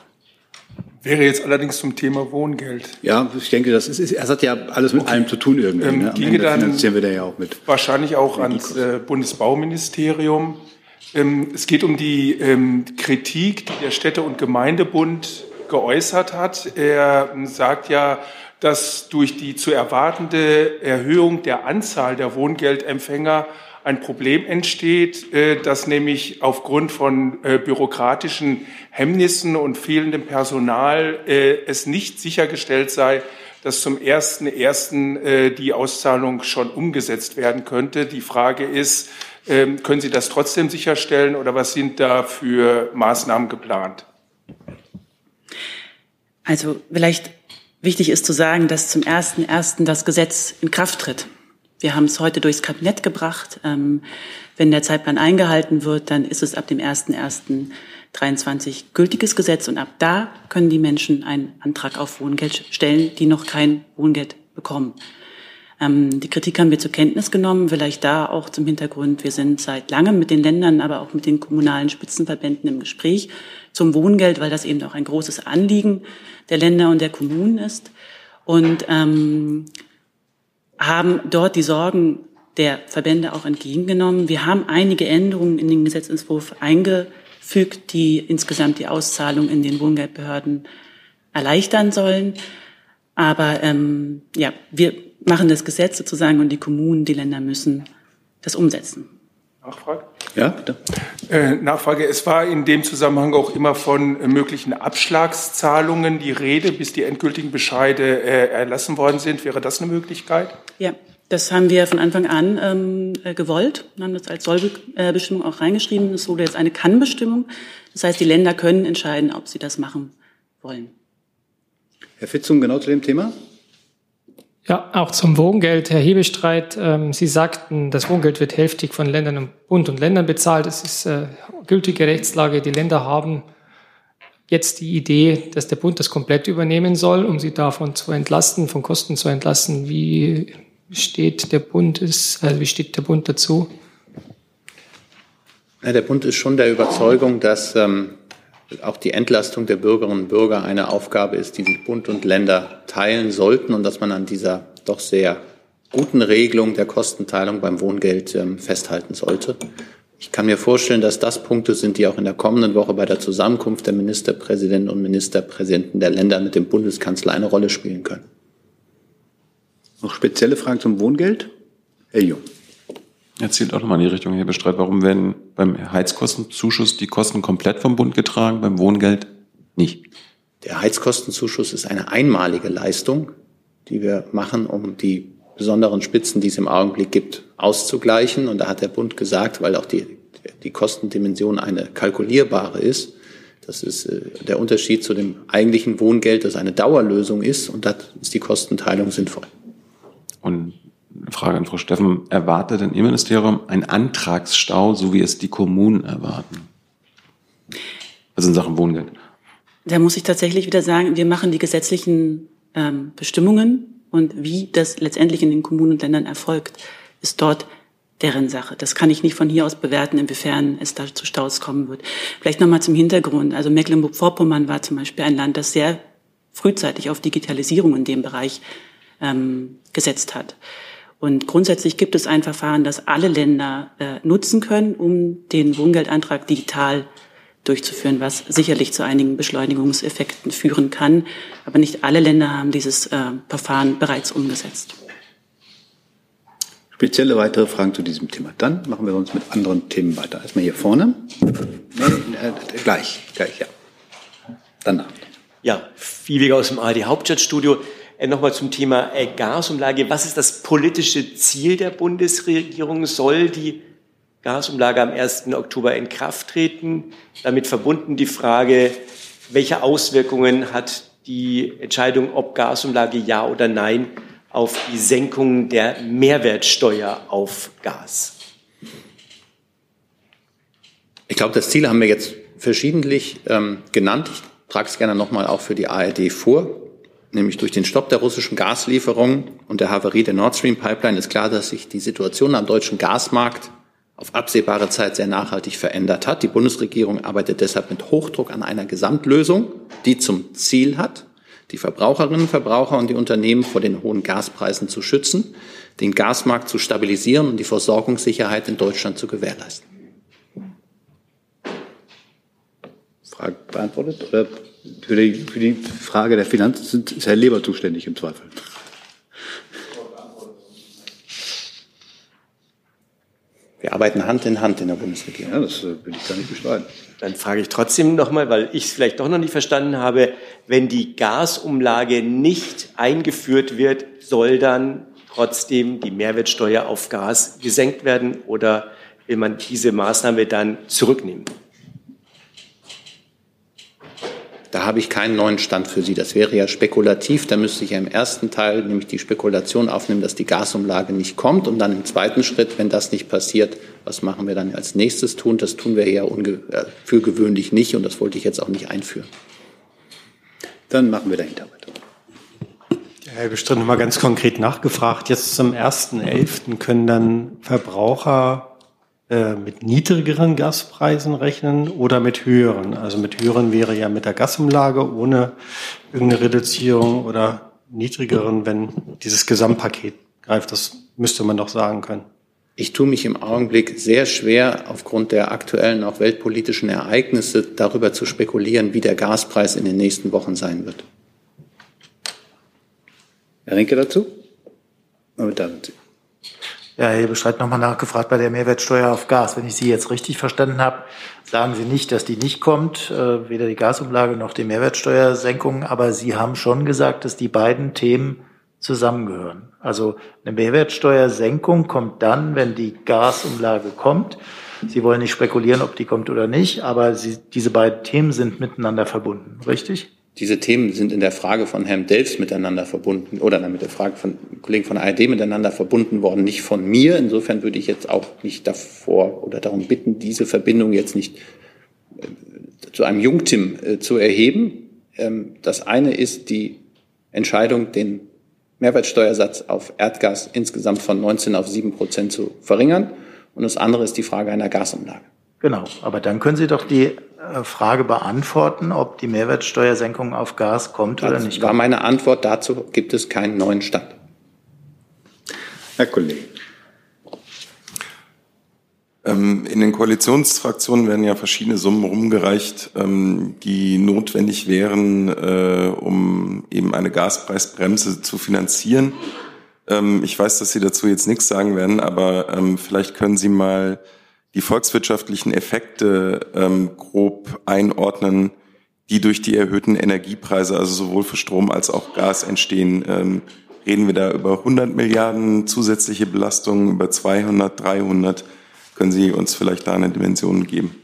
Wäre jetzt allerdings zum Thema Wohngeld. Ja, ich denke, das ist, es hat ja alles mit okay. allem zu tun irgendwie. Ähm, ne? ginge dann finanzieren wir da ja auch mit. Wahrscheinlich auch ans äh, Bundesbauministerium. Ähm, es geht um die ähm, Kritik, die der Städte- und Gemeindebund geäußert hat. Er sagt ja, dass durch die zu erwartende Erhöhung der Anzahl der Wohngeldempfänger ein Problem entsteht, äh, dass nämlich aufgrund von äh, bürokratischen Hemmnissen und fehlendem Personal äh, es nicht sichergestellt sei, dass zum 1.1. die Auszahlung schon umgesetzt werden könnte. Die Frage ist, ähm, können Sie das trotzdem sicherstellen oder was sind da für Maßnahmen geplant? Also vielleicht wichtig ist zu sagen, dass zum 1.1. das Gesetz in Kraft tritt. Wir haben es heute durchs Kabinett gebracht. Ähm, wenn der Zeitplan eingehalten wird, dann ist es ab dem 1.1.23 gültiges Gesetz und ab da können die Menschen einen Antrag auf Wohngeld stellen, die noch kein Wohngeld bekommen. Ähm, die Kritik haben wir zur Kenntnis genommen, vielleicht da auch zum Hintergrund. Wir sind seit langem mit den Ländern, aber auch mit den kommunalen Spitzenverbänden im Gespräch zum Wohngeld, weil das eben auch ein großes Anliegen der Länder und der Kommunen ist. Und ähm, haben dort die Sorgen der Verbände auch entgegengenommen. Wir haben einige Änderungen in den Gesetzentwurf eingefügt, die insgesamt die Auszahlung in den Wohngeldbehörden erleichtern sollen. Aber ähm, ja, wir machen das Gesetz sozusagen und die Kommunen, die Länder müssen das umsetzen. Nachfrage? Ja, bitte. Äh, Nachfrage. Es war in dem Zusammenhang auch immer von äh, möglichen Abschlagszahlungen die Rede, bis die endgültigen Bescheide äh, erlassen worden sind. Wäre das eine Möglichkeit? Ja, das haben wir von Anfang an ähm, äh, gewollt und haben das als Sollbestimmung auch reingeschrieben. Es wurde jetzt eine Kann-Bestimmung. Das heißt, die Länder können entscheiden, ob sie das machen wollen. Herr Fitzung, genau zu dem Thema? Ja, auch zum Wohngeld, Herr Hebestreit. Ähm, Sie sagten, das Wohngeld wird hälftig von Ländern und Bund und Ländern bezahlt. Das ist äh, gültige Rechtslage. Die Länder haben jetzt die Idee, dass der Bund das komplett übernehmen soll, um sie davon zu entlasten, von Kosten zu entlasten. Wie steht der Bund, ist, also wie steht der Bund dazu? Ja, der Bund ist schon der Überzeugung, dass ähm, auch die Entlastung der Bürgerinnen und Bürger eine Aufgabe ist, die sich Bund und Länder teilen sollten und dass man an dieser doch sehr guten Regelung der Kostenteilung beim Wohngeld ähm, festhalten sollte. Ich kann mir vorstellen, dass das Punkte sind, die auch in der kommenden Woche bei der Zusammenkunft der Ministerpräsidenten und Ministerpräsidenten der Länder mit dem Bundeskanzler eine Rolle spielen können. Noch spezielle Fragen zum Wohngeld? Herr Jung. Erzählt auch nochmal in die Richtung, Herr Bestreit. Warum werden beim Heizkostenzuschuss die Kosten komplett vom Bund getragen, beim Wohngeld nicht? Der Heizkostenzuschuss ist eine einmalige Leistung, die wir machen, um die besonderen Spitzen, die es im Augenblick gibt, auszugleichen. Und da hat der Bund gesagt, weil auch die, die Kostendimension eine kalkulierbare ist, das ist äh, der Unterschied zu dem eigentlichen Wohngeld, das eine Dauerlösung ist. Und da ist die Kostenteilung sinnvoll. Frage an Frau Steffen. Erwartet denn Ihr Ministerium einen Antragsstau, so wie es die Kommunen erwarten? Also in Sachen Wohngeld. Da muss ich tatsächlich wieder sagen, wir machen die gesetzlichen ähm, Bestimmungen und wie das letztendlich in den Kommunen und Ländern erfolgt, ist dort deren Sache. Das kann ich nicht von hier aus bewerten, inwiefern es da zu Staus kommen wird. Vielleicht nochmal zum Hintergrund. Also Mecklenburg-Vorpommern war zum Beispiel ein Land, das sehr frühzeitig auf Digitalisierung in dem Bereich ähm, gesetzt hat. Und grundsätzlich gibt es ein Verfahren, das alle Länder äh, nutzen können, um den Wohngeldantrag digital durchzuführen, was sicherlich zu einigen Beschleunigungseffekten führen kann. Aber nicht alle Länder haben dieses äh, Verfahren bereits umgesetzt. Spezielle weitere Fragen zu diesem Thema. Dann machen wir uns mit anderen Themen weiter. Erstmal hier vorne. Äh, gleich, gleich, ja. Danach. Ja, Viehweger aus dem ARD Hauptstadtstudio. Äh, Nochmal zum Thema äh, Gasumlage. Was ist das politische Ziel der Bundesregierung? Soll die Gasumlage am 1. Oktober in Kraft treten? Damit verbunden die Frage, welche Auswirkungen hat die Entscheidung, ob Gasumlage ja oder nein, auf die Senkung der Mehrwertsteuer auf Gas? Ich glaube, das Ziel haben wir jetzt verschiedentlich ähm, genannt. Ich trage es gerne nochmal auch für die ARD vor nämlich durch den Stopp der russischen Gaslieferungen und der Havarie der Nord Stream Pipeline ist klar, dass sich die Situation am deutschen Gasmarkt auf absehbare Zeit sehr nachhaltig verändert hat. Die Bundesregierung arbeitet deshalb mit Hochdruck an einer Gesamtlösung, die zum Ziel hat, die Verbraucherinnen, Verbraucher und die Unternehmen vor den hohen Gaspreisen zu schützen, den Gasmarkt zu stabilisieren und die Versorgungssicherheit in Deutschland zu gewährleisten. Frage beantwortet? Oder für die, für die Frage der Finanzen ist Herr Leber zuständig im Zweifel. Wir arbeiten Hand in Hand in der Bundesregierung. Ja, das äh, will ich gar nicht bestreiten. Dann frage ich trotzdem nochmal, weil ich es vielleicht doch noch nicht verstanden habe, wenn die Gasumlage nicht eingeführt wird, soll dann trotzdem die Mehrwertsteuer auf Gas gesenkt werden oder will man diese Maßnahme dann zurücknehmen? Da habe ich keinen neuen Stand für Sie. Das wäre ja spekulativ. Da müsste ich ja im ersten Teil nämlich die Spekulation aufnehmen, dass die Gasumlage nicht kommt. Und dann im zweiten Schritt, wenn das nicht passiert, was machen wir dann als nächstes tun? Das tun wir ja äh, für gewöhnlich nicht. Und das wollte ich jetzt auch nicht einführen. Dann machen wir dahinter weiter. Herr Bestritt, nochmal ganz konkret nachgefragt. Jetzt zum 1.11. können dann Verbraucher mit niedrigeren Gaspreisen rechnen oder mit höheren? Also mit höheren wäre ja mit der Gasumlage ohne irgendeine Reduzierung oder niedrigeren, wenn dieses Gesamtpaket greift. Das müsste man doch sagen können. Ich tue mich im Augenblick sehr schwer, aufgrund der aktuellen, auch weltpolitischen Ereignisse, darüber zu spekulieren, wie der Gaspreis in den nächsten Wochen sein wird. Herr Rinke dazu? Ja, Herr Bestreit nochmal nachgefragt bei der Mehrwertsteuer auf Gas. Wenn ich Sie jetzt richtig verstanden habe, sagen Sie nicht, dass die nicht kommt, äh, weder die Gasumlage noch die Mehrwertsteuersenkung, aber Sie haben schon gesagt, dass die beiden Themen zusammengehören. Also eine Mehrwertsteuersenkung kommt dann, wenn die Gasumlage kommt. Sie wollen nicht spekulieren, ob die kommt oder nicht, aber Sie, diese beiden Themen sind miteinander verbunden, richtig? Diese Themen sind in der Frage von Herrn Delfs miteinander verbunden oder mit der Frage von Kollegen von ARD miteinander verbunden worden, nicht von mir. Insofern würde ich jetzt auch nicht davor oder darum bitten, diese Verbindung jetzt nicht äh, zu einem Jungtim äh, zu erheben. Ähm, das eine ist die Entscheidung, den Mehrwertsteuersatz auf Erdgas insgesamt von 19 auf 7 Prozent zu verringern. Und das andere ist die Frage einer Gasumlage. Genau, aber dann können Sie doch die äh, Frage beantworten, ob die Mehrwertsteuersenkung auf Gas kommt das oder nicht. war meine Antwort. Dazu gibt es keinen neuen Stand. Herr Kollege. Ähm, in den Koalitionsfraktionen werden ja verschiedene Summen rumgereicht, ähm, die notwendig wären, äh, um eben eine Gaspreisbremse zu finanzieren. Ähm, ich weiß, dass Sie dazu jetzt nichts sagen werden, aber vielleicht können Sie mal die volkswirtschaftlichen Effekte grob einordnen, die durch die erhöhten Energiepreise, also sowohl für Strom als auch Gas entstehen. Reden wir da über 100 Milliarden zusätzliche Belastungen, über 200, 300? Können Sie uns vielleicht da eine Dimension geben?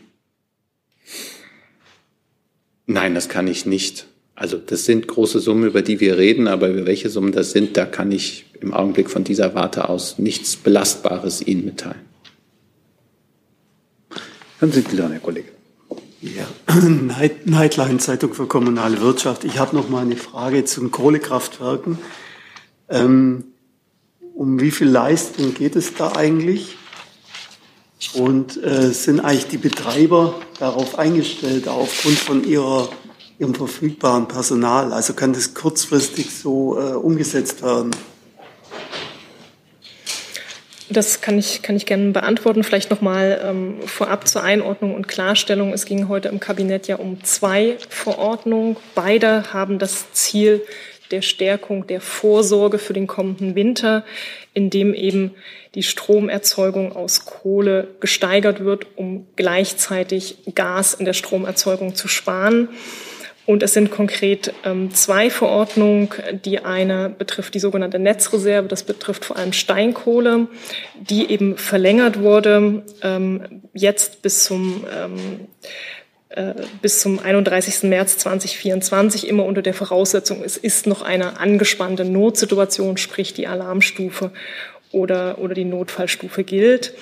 Nein, das kann ich nicht. Also das sind große Summen, über die wir reden, aber über welche Summen das sind, da kann ich im Augenblick von dieser Warte aus nichts Belastbares Ihnen mitteilen. Dann sind Sie dran, Herr Kollege. Ja, Nightline Zeitung für kommunale Wirtschaft. Ich habe noch mal eine Frage zu den Kohlekraftwerken. Ähm, um wie viel Leistung geht es da eigentlich? Und äh, sind eigentlich die Betreiber darauf eingestellt, aufgrund von ihrer, ihrem verfügbaren Personal? Also kann das kurzfristig so äh, umgesetzt werden? Das kann ich, kann ich gerne beantworten. Vielleicht nochmal ähm, vorab zur Einordnung und Klarstellung. Es ging heute im Kabinett ja um zwei Verordnungen. Beide haben das Ziel der Stärkung der Vorsorge für den kommenden Winter, indem eben die Stromerzeugung aus Kohle gesteigert wird, um gleichzeitig Gas in der Stromerzeugung zu sparen. Und es sind konkret ähm, zwei Verordnungen. Die eine betrifft die sogenannte Netzreserve, das betrifft vor allem Steinkohle, die eben verlängert wurde, ähm, jetzt bis zum ähm, äh, bis zum 31. März 2024 immer unter der Voraussetzung, es ist noch eine angespannte Notsituation, sprich die Alarmstufe oder, oder die Notfallstufe gilt.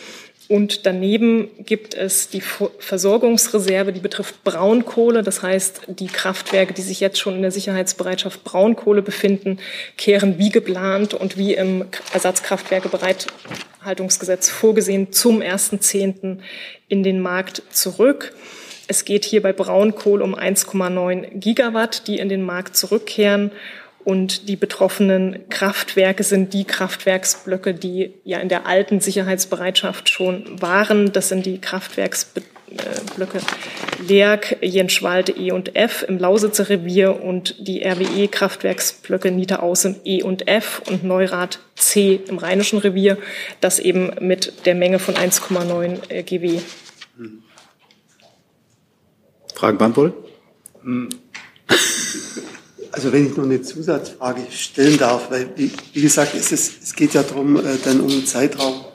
Und daneben gibt es die Versorgungsreserve, die betrifft Braunkohle. Das heißt, die Kraftwerke, die sich jetzt schon in der Sicherheitsbereitschaft Braunkohle befinden, kehren wie geplant und wie im Ersatzkraftwerkebereithaltungsgesetz vorgesehen zum 1.10. in den Markt zurück. Es geht hier bei Braunkohle um 1,9 Gigawatt, die in den Markt zurückkehren. Und die betroffenen Kraftwerke sind die Kraftwerksblöcke, die ja in der alten Sicherheitsbereitschaft schon waren. Das sind die Kraftwerksblöcke Lerk, Jenschwalde E und F im Lausitzer Revier und die RWE-Kraftwerksblöcke Niederaußen E und F und Neurath C im Rheinischen Revier. Das eben mit der Menge von 1,9 GW. Fragen beantwortet? Also wenn ich noch eine Zusatzfrage stellen darf, weil wie, wie gesagt, es, ist, es geht ja darum, äh, dann um einen Zeitraum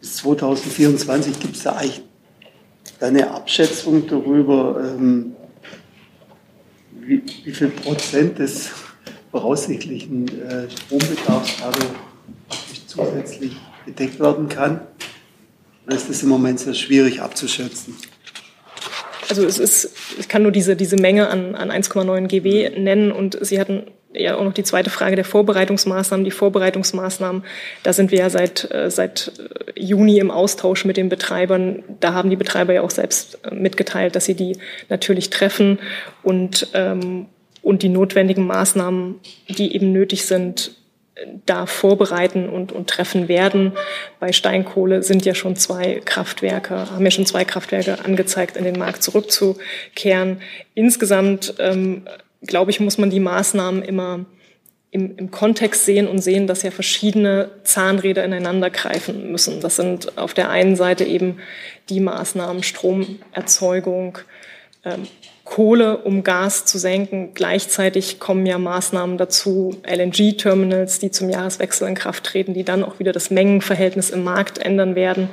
bis 2024 gibt es da eigentlich eine Abschätzung darüber, ähm, wie, wie viel Prozent des voraussichtlichen äh, Strombedarfs dadurch zusätzlich gedeckt werden kann. Da ist das im Moment sehr schwierig abzuschätzen. Also es ist, ich kann nur diese, diese Menge an, an 1,9 GW nennen und Sie hatten ja auch noch die zweite Frage der Vorbereitungsmaßnahmen. Die Vorbereitungsmaßnahmen, da sind wir ja seit, äh, seit äh, Juni im Austausch mit den Betreibern. Da haben die Betreiber ja auch selbst äh, mitgeteilt, dass sie die natürlich treffen und, ähm, und die notwendigen Maßnahmen, die eben nötig sind, da vorbereiten und, und treffen werden. Bei Steinkohle sind ja schon zwei Kraftwerke, haben ja schon zwei Kraftwerke angezeigt, in den Markt zurückzukehren. Insgesamt, ähm, glaube ich, muss man die Maßnahmen immer im, im Kontext sehen und sehen, dass ja verschiedene Zahnräder ineinander greifen müssen. Das sind auf der einen Seite eben die Maßnahmen Stromerzeugung, ähm, Kohle, um Gas zu senken. Gleichzeitig kommen ja Maßnahmen dazu, LNG-Terminals, die zum Jahreswechsel in Kraft treten, die dann auch wieder das Mengenverhältnis im Markt ändern werden.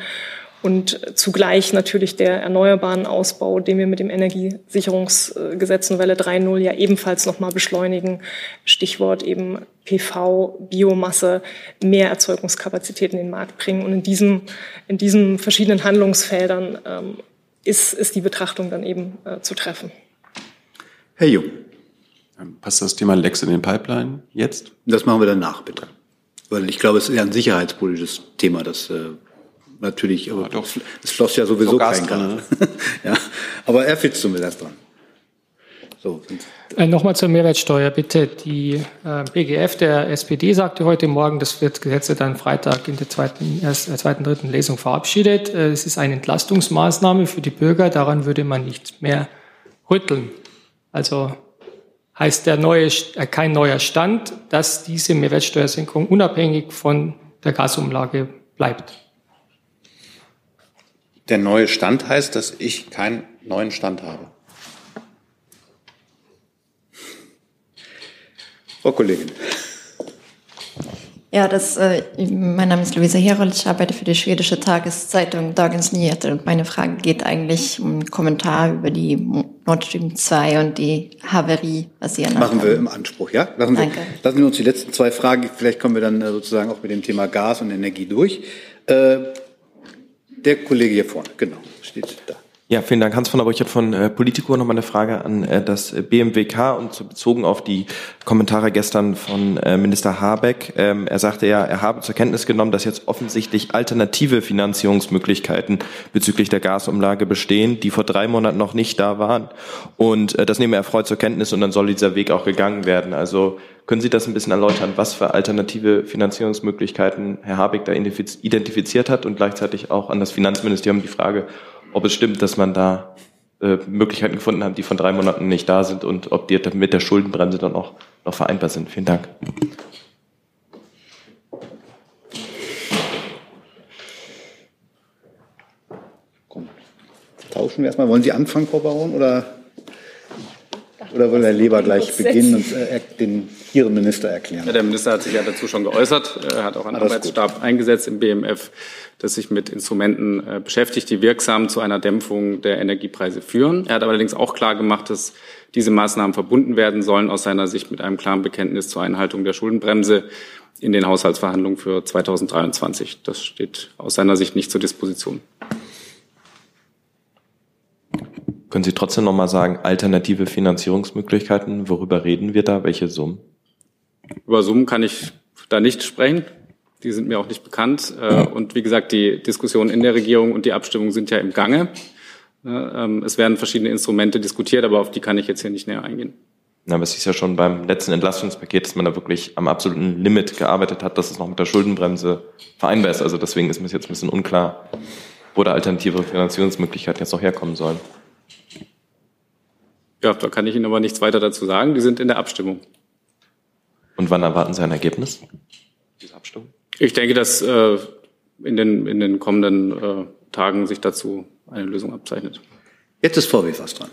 Und zugleich natürlich der erneuerbaren Ausbau, den wir mit dem Energiesicherungsgesetz Novelle 3.0 ja ebenfalls nochmal beschleunigen. Stichwort eben PV, Biomasse, mehr Erzeugungskapazitäten in den Markt bringen. Und in diesem, in diesen verschiedenen Handlungsfeldern ähm, ist, ist die Betrachtung dann eben äh, zu treffen. Herr Jung. Passt das Thema Lex in den Pipeline jetzt? Das machen wir danach, bitte. Weil ich glaube, es ist ja ein sicherheitspolitisches Thema, das äh, natürlich, ja, doch. es floss ja sowieso kein Gas. Ja, aber er fitzt zumindest dran. So. Äh, Nochmal zur Mehrwertsteuer, bitte. Die äh, BGF der SPD sagte heute Morgen, das wird Gesetze dann Freitag in der zweiten, erst, äh, zweiten, dritten Lesung verabschiedet. Äh, es ist eine Entlastungsmaßnahme für die Bürger, daran würde man nicht mehr rütteln. Also heißt der neue, äh, kein neuer Stand, dass diese Mehrwertsteuersenkung unabhängig von der Gasumlage bleibt. Der neue Stand heißt, dass ich keinen neuen Stand habe. Frau Kollegin. Ja, das, äh, mein Name ist Luisa Herold, ich arbeite für die schwedische Tageszeitung Dagens Nyheter und meine Frage geht eigentlich um einen Kommentar über die Nord Stream 2 und die Haverie, was Sie Machen wir im Anspruch, ja? Lassen Sie, Danke. lassen Sie uns die letzten zwei Fragen, vielleicht kommen wir dann äh, sozusagen auch mit dem Thema Gas und Energie durch. Äh, der Kollege hier vorne, genau, steht da. Ja, vielen Dank, Hans von der Brüchert von äh, Politico. Nochmal eine Frage an äh, das BMWK und so bezogen auf die Kommentare gestern von äh, Minister Habeck. Ähm, er sagte ja, er habe zur Kenntnis genommen, dass jetzt offensichtlich alternative Finanzierungsmöglichkeiten bezüglich der Gasumlage bestehen, die vor drei Monaten noch nicht da waren. Und äh, das nehme er erfreut zur Kenntnis und dann soll dieser Weg auch gegangen werden. Also können Sie das ein bisschen erläutern, was für alternative Finanzierungsmöglichkeiten Herr Habeck da identifiziert hat und gleichzeitig auch an das Finanzministerium die Frage, ob es stimmt, dass man da äh, Möglichkeiten gefunden hat, die von drei Monaten nicht da sind und ob die mit der Schuldenbremse dann auch noch vereinbar sind. Vielen Dank. Komm. Tauschen wir erstmal. Wollen Sie anfangen, Frau Baron, oder, oder will Herr Leber gleich beginnen und äh, den Ihren Minister erklären? Ja, der Minister hat sich ja dazu schon geäußert. Er hat auch einen Arbeitsstab gut. eingesetzt im BMF das sich mit Instrumenten äh, beschäftigt, die wirksam zu einer Dämpfung der Energiepreise führen. Er hat allerdings auch klar gemacht, dass diese Maßnahmen verbunden werden sollen, aus seiner Sicht mit einem klaren Bekenntnis zur Einhaltung der Schuldenbremse in den Haushaltsverhandlungen für 2023. Das steht aus seiner Sicht nicht zur Disposition. Können Sie trotzdem noch mal sagen, alternative Finanzierungsmöglichkeiten, worüber reden wir da? Welche Summen? Über Summen kann ich da nicht sprechen. Die sind mir auch nicht bekannt. Äh, und wie gesagt, die Diskussionen in der Regierung und die Abstimmung sind ja im Gange. Ähm, es werden verschiedene Instrumente diskutiert, aber auf die kann ich jetzt hier nicht näher eingehen. Na, aber es ist ja schon beim letzten Entlastungspaket, dass man da wirklich am absoluten Limit gearbeitet hat, dass es noch mit der Schuldenbremse vereinbar ist. Also deswegen ist mir jetzt ein bisschen unklar, wo da alternative Finanzierungsmöglichkeiten jetzt noch herkommen sollen. Ja, da kann ich Ihnen aber nichts weiter dazu sagen. Die sind in der Abstimmung. Und wann erwarten Sie ein Ergebnis dieser Abstimmung? Ich denke, dass äh, in, den, in den kommenden äh, Tagen sich dazu eine Lösung abzeichnet. Jetzt ist VW fast dran.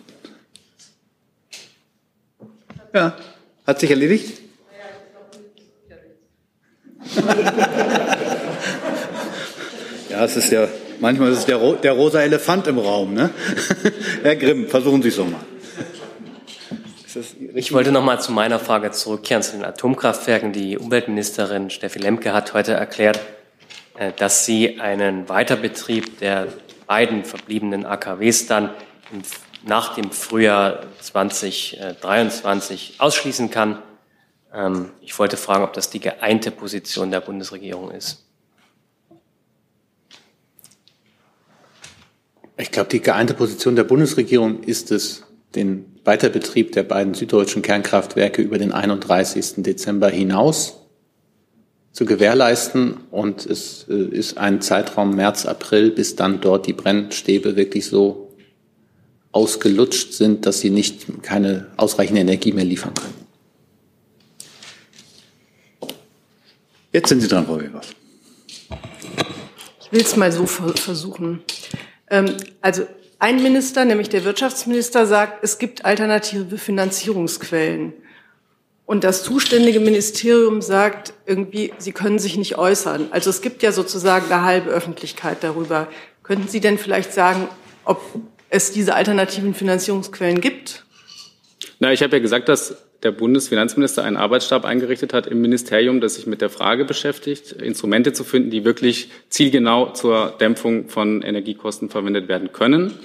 Ja, hat sich erledigt? ja, es ist ja, manchmal ist es der, der rosa Elefant im Raum. Ne? Herr Grimm, versuchen Sie es doch mal. Ich wollte noch mal zu meiner Frage zurückkehren zu den Atomkraftwerken. Die Umweltministerin Steffi Lemke hat heute erklärt, äh, dass sie einen Weiterbetrieb der beiden verbliebenen AKWs dann nach dem Frühjahr 2023 ausschließen kann. Ähm, ich wollte fragen, ob das die geeinte Position der Bundesregierung ist. Ich glaube, die geeinte Position der Bundesregierung ist es, den Weiterbetrieb der beiden süddeutschen Kernkraftwerke über den 31. Dezember hinaus zu gewährleisten. Und es äh, ist ein Zeitraum März, April, bis dann dort die Brennstäbe wirklich so ausgelutscht sind, dass sie nicht keine ausreichende Energie mehr liefern können. Jetzt sind Sie dran, Frau Webers. Ich will es mal so versuchen. Ähm, also ein Minister, nämlich der Wirtschaftsminister, sagt, es gibt alternative Finanzierungsquellen. Und das zuständige Ministerium sagt irgendwie, Sie können sich nicht äußern. Also es gibt ja sozusagen eine halbe Öffentlichkeit darüber. Könnten Sie denn vielleicht sagen, ob es diese alternativen Finanzierungsquellen gibt? Na, ich habe ja gesagt, dass der Bundesfinanzminister einen Arbeitsstab eingerichtet hat im Ministerium, das sich mit der Frage beschäftigt, Instrumente zu finden, die wirklich zielgenau zur Dämpfung von Energiekosten verwendet werden können.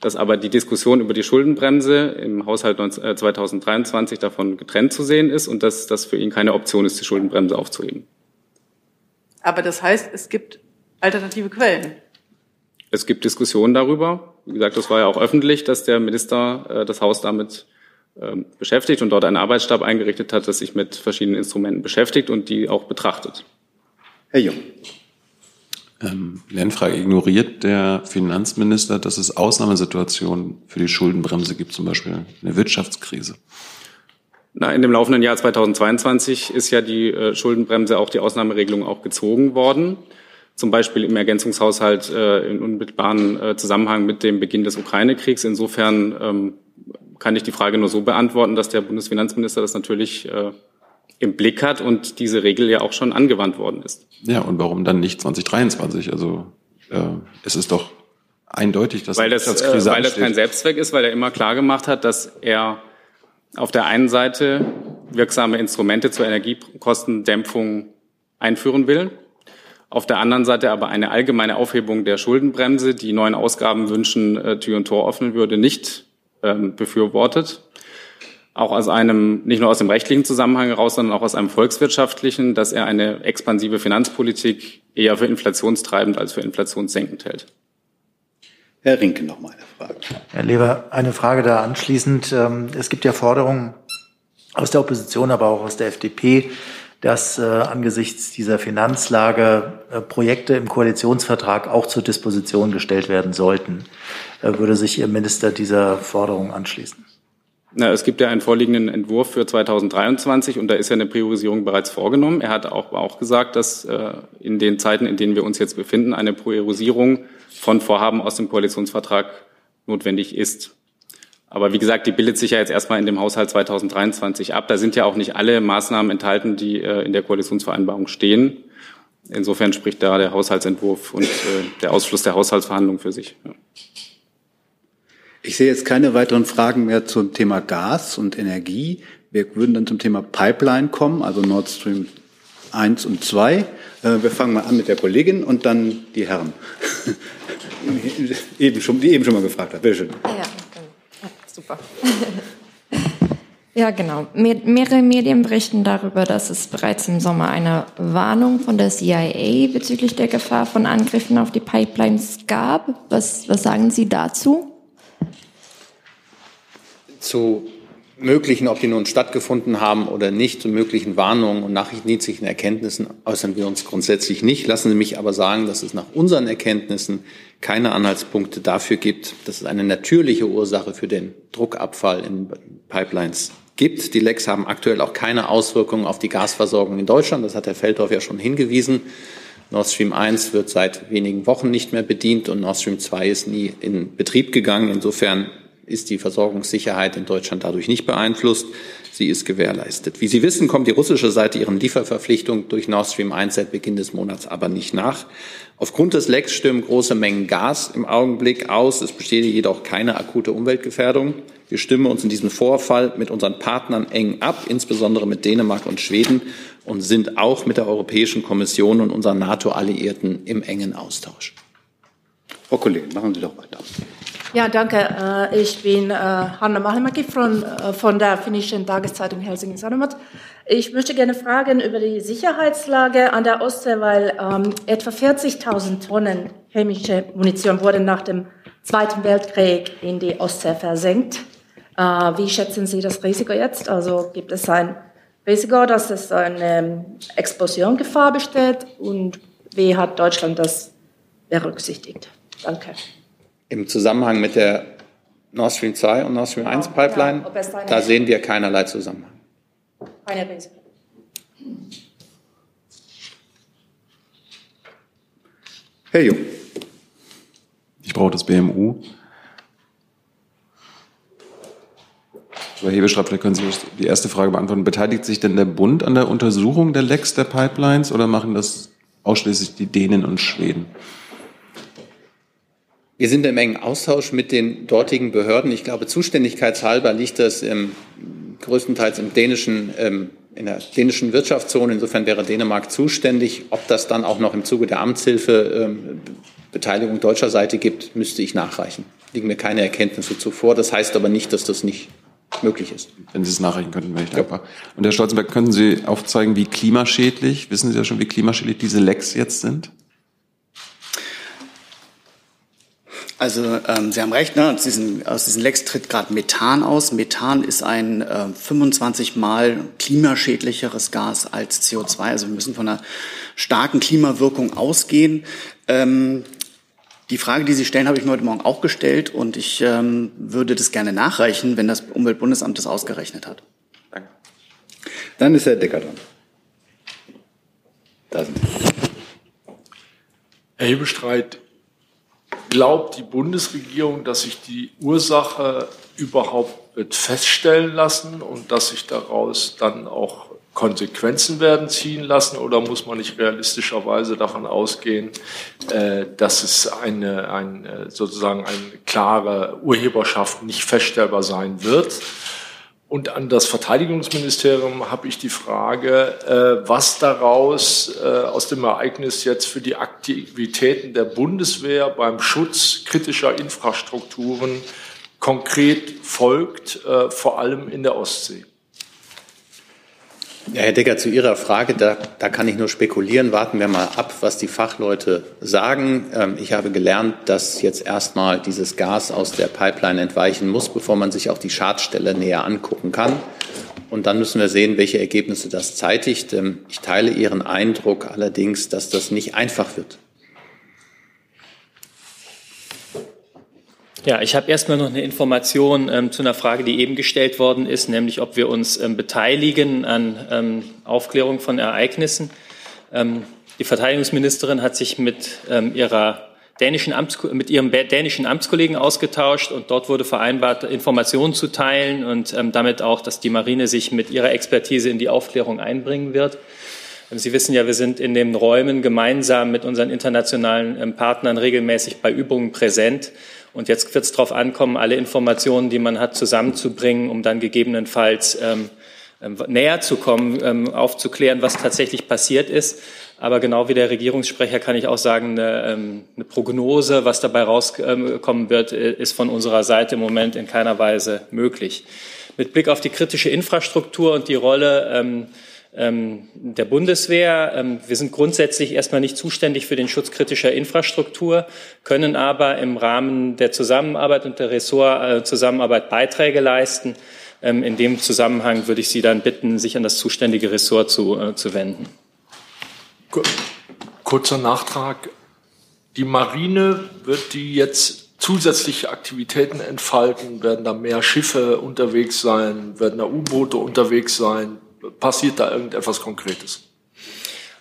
Dass aber die Diskussion über die Schuldenbremse im Haushalt 2023 äh, davon getrennt zu sehen ist und dass das für ihn keine Option ist, die Schuldenbremse aufzuheben. Aber das heißt, es gibt alternative Quellen. Es gibt Diskussionen darüber. Wie gesagt, das war ja auch öffentlich, dass der Minister äh, das Haus damit beschäftigt und dort einen Arbeitsstab eingerichtet hat, das sich mit verschiedenen Instrumenten beschäftigt und die auch betrachtet. Herr Jung. Ähm, Lernfrage, ignoriert der Finanzminister, dass es Ausnahmesituationen für die Schuldenbremse gibt, zum Beispiel eine Wirtschaftskrise? Na, in dem laufenden Jahr 2022 ist ja die äh, Schuldenbremse auch die Ausnahmeregelung auch gezogen worden. Zum Beispiel im Ergänzungshaushalt äh, in unmittelbaren äh, Zusammenhang mit dem Beginn des Ukraine-Kriegs. Insofern ähm, kann ich die Frage nur so beantworten, dass der Bundesfinanzminister das natürlich äh, im Blick hat und diese Regel ja auch schon angewandt worden ist. Ja, und warum dann nicht 2023? Also äh, es ist doch eindeutig, dass weil das, äh, weil das kein Selbstzweck ist, weil er immer klar gemacht hat, dass er auf der einen Seite wirksame Instrumente zur Energiekostendämpfung einführen will, auf der anderen Seite aber eine allgemeine Aufhebung der Schuldenbremse, die neuen Ausgabenwünschen äh, Tür und Tor öffnen würde, nicht befürwortet. Auch aus einem, nicht nur aus dem rechtlichen Zusammenhang heraus, sondern auch aus einem volkswirtschaftlichen, dass er eine expansive Finanzpolitik eher für inflationstreibend als für inflationssenkend hält. Herr Rinke, noch mal eine Frage. Herr Leber, eine Frage da anschließend. Ähm, es gibt ja Forderungen aus der Opposition, aber auch aus der FDP, dass äh, angesichts dieser Finanzlage äh, Projekte im Koalitionsvertrag auch zur Disposition gestellt werden sollten. Äh, würde sich Ihr Minister dieser Forderung anschließen? Na, es gibt ja einen vorliegenden Entwurf für 2023 und da ist ja eine Priorisierung bereits vorgenommen. Er hat auch, auch gesagt, dass äh, in den Zeiten, in denen wir uns jetzt befinden, eine Priorisierung von Vorhaben aus dem Koalitionsvertrag notwendig ist. Aber wie gesagt, die bildet sich ja jetzt erstmal in dem Haushalt 2023 ab. Da sind ja auch nicht alle Maßnahmen enthalten, die äh, in der Koalitionsvereinbarung stehen. Insofern spricht da der Haushaltsentwurf und äh, der Ausschluss der Haushaltsverhandlungen für sich. Ja. Ich sehe jetzt keine weiteren Fragen mehr zum Thema Gas und Energie. Wir würden dann zum Thema Pipeline kommen, also Nord Stream 1 und 2. Äh, wir fangen mal an mit der Kollegin und dann die Herren. eben schon, die eben schon mal gefragt hat. Bitte schön. Ja, super. Ja, genau. mehrere Medien berichten darüber, dass es bereits im Sommer eine Warnung von der CIA bezüglich der Gefahr von Angriffen auf die Pipelines gab. Was, was sagen Sie dazu? Zu möglichen, ob die nun stattgefunden haben oder nicht, zu möglichen Warnungen und nachrichtendienstlichen Erkenntnissen äußern wir uns grundsätzlich nicht. Lassen Sie mich aber sagen, dass es nach unseren Erkenntnissen keine Anhaltspunkte dafür gibt, dass es eine natürliche Ursache für den Druckabfall in Pipelines gibt. Die Lecks haben aktuell auch keine Auswirkungen auf die Gasversorgung in Deutschland. Das hat Herr Feldhoff ja schon hingewiesen. Nord Stream 1 wird seit wenigen Wochen nicht mehr bedient und Nord Stream 2 ist nie in Betrieb gegangen. Insofern ist die Versorgungssicherheit in Deutschland dadurch nicht beeinflusst. Sie ist gewährleistet. Wie Sie wissen, kommt die russische Seite ihren Lieferverpflichtungen durch Nord Stream 1 seit Beginn des Monats aber nicht nach. Aufgrund des Lecks stimmen große Mengen Gas im Augenblick aus. Es besteht jedoch keine akute Umweltgefährdung. Wir stimmen uns in diesem Vorfall mit unseren Partnern eng ab, insbesondere mit Dänemark und Schweden, und sind auch mit der Europäischen Kommission und unseren NATO-Alliierten im engen Austausch. Frau Kollegin, machen Sie doch weiter. Ja, danke. Äh, ich bin äh, Hanna Mahlmäki von, äh, von der finnischen Tageszeitung Helsingin Sanomat. Ich möchte gerne fragen über die Sicherheitslage an der Ostsee, weil ähm, etwa 40.000 Tonnen chemische Munition wurden nach dem Zweiten Weltkrieg in die Ostsee versenkt. Äh, wie schätzen Sie das Risiko jetzt? Also gibt es ein Risiko, dass es eine ähm, Explosiongefahr besteht und wie hat Deutschland das berücksichtigt? Danke. Im Zusammenhang mit der Nord Stream 2 und Nord Stream 1 Pipeline, ja, da sehen wir keinerlei Zusammenhang. Keine. Herr Jung. Ich brauche das BMU. Herr Hebestreit, vielleicht können Sie die erste Frage beantworten. Beteiligt sich denn der Bund an der Untersuchung der Lecks der Pipelines oder machen das ausschließlich die Dänen und Schweden? Wir sind im engen Austausch mit den dortigen Behörden. Ich glaube, zuständigkeitshalber liegt das im, größtenteils im dänischen, ähm, in der dänischen Wirtschaftszone. Insofern wäre Dänemark zuständig. Ob das dann auch noch im Zuge der Amtshilfe ähm, Beteiligung deutscher Seite gibt, müsste ich nachreichen. Liegen mir keine Erkenntnisse zuvor. Das heißt aber nicht, dass das nicht möglich ist. Wenn Sie es nachreichen könnten, wäre ich dankbar. Und Herr Stolzenberg, können Sie aufzeigen, wie klimaschädlich, wissen Sie ja schon, wie klimaschädlich diese Lecks jetzt sind? Also ähm, Sie haben recht, ne? aus, diesen, aus diesen Lecks tritt gerade Methan aus. Methan ist ein äh, 25 mal klimaschädlicheres Gas als CO2. Also wir müssen von einer starken Klimawirkung ausgehen. Ähm, die Frage, die Sie stellen, habe ich mir heute Morgen auch gestellt und ich ähm, würde das gerne nachreichen, wenn das Umweltbundesamt das ausgerechnet hat. Danke. Dann ist Herr Decker dran. Da sind Herr Hebestreit, glaubt die Bundesregierung, dass sich die Ursache überhaupt wird feststellen lassen und dass sich daraus dann auch Konsequenzen werden ziehen lassen oder muss man nicht realistischerweise davon ausgehen, äh, dass es eine, ein, äh, sozusagen eine klare Urheberschaft nicht feststellbar sein wird? Und an das Verteidigungsministerium habe ich die Frage, äh, was daraus äh, aus dem Ereignis jetzt für die Aktivitäten der Bundeswehr beim Schutz kritischer Infrastrukturen konkret folgt, äh, vor allem in der Ostsee. Ja, Herr Decker, zu Ihrer Frage, da, da kann ich nur spekulieren. Warten wir mal ab, was die Fachleute sagen. Ähm, ich habe gelernt, dass jetzt erstmal dieses Gas aus der Pipeline entweichen muss, bevor man sich auch die Schadstelle näher angucken kann. Und dann müssen wir sehen, welche Ergebnisse das zeitigt. Ähm, ich teile Ihren Eindruck allerdings, dass das nicht einfach wird. Ja, ich habe erstmal noch eine Information ähm, zu einer Frage, die eben gestellt worden ist, nämlich ob wir uns ähm, beteiligen an ähm, Aufklärung von Ereignissen. Ähm, die Verteidigungsministerin hat sich mit ähm, ihrer dänischen Amts, mit ihrem dänischen Amtskollegen ausgetauscht und dort wurde vereinbart, Informationen zu teilen und ähm, damit auch, dass die Marine sich mit ihrer Expertise in die Aufklärung einbringen wird. Sie wissen ja, wir sind in den Räumen gemeinsam mit unseren internationalen Partnern regelmäßig bei Übungen präsent. Und jetzt wird es darauf ankommen, alle Informationen, die man hat, zusammenzubringen, um dann gegebenenfalls ähm, ähm, näher zu kommen, ähm, aufzuklären, was tatsächlich passiert ist. Aber genau wie der Regierungssprecher kann ich auch sagen, eine, ähm, eine Prognose, was dabei rauskommen wird, äh, ist von unserer Seite im Moment in keiner Weise möglich. Mit Blick auf die kritische Infrastruktur und die Rolle ähm, der Bundeswehr. Ähm, wir sind grundsätzlich erstmal nicht zuständig für den Schutz kritischer Infrastruktur, können aber im Rahmen der Zusammenarbeit und der Ressortzusammenarbeit Beiträge leisten. Ähm, in dem Zusammenhang würde ich Sie dann bitten, sich an das zuständige Ressort zu, äh, zu wenden. Kurzer Nachtrag. Die Marine wird die jetzt zusätzliche Aktivitäten entfalten? Werden da mehr Schiffe unterwegs sein? Werden da U-Boote unterwegs sein? Passiert da irgendetwas Konkretes?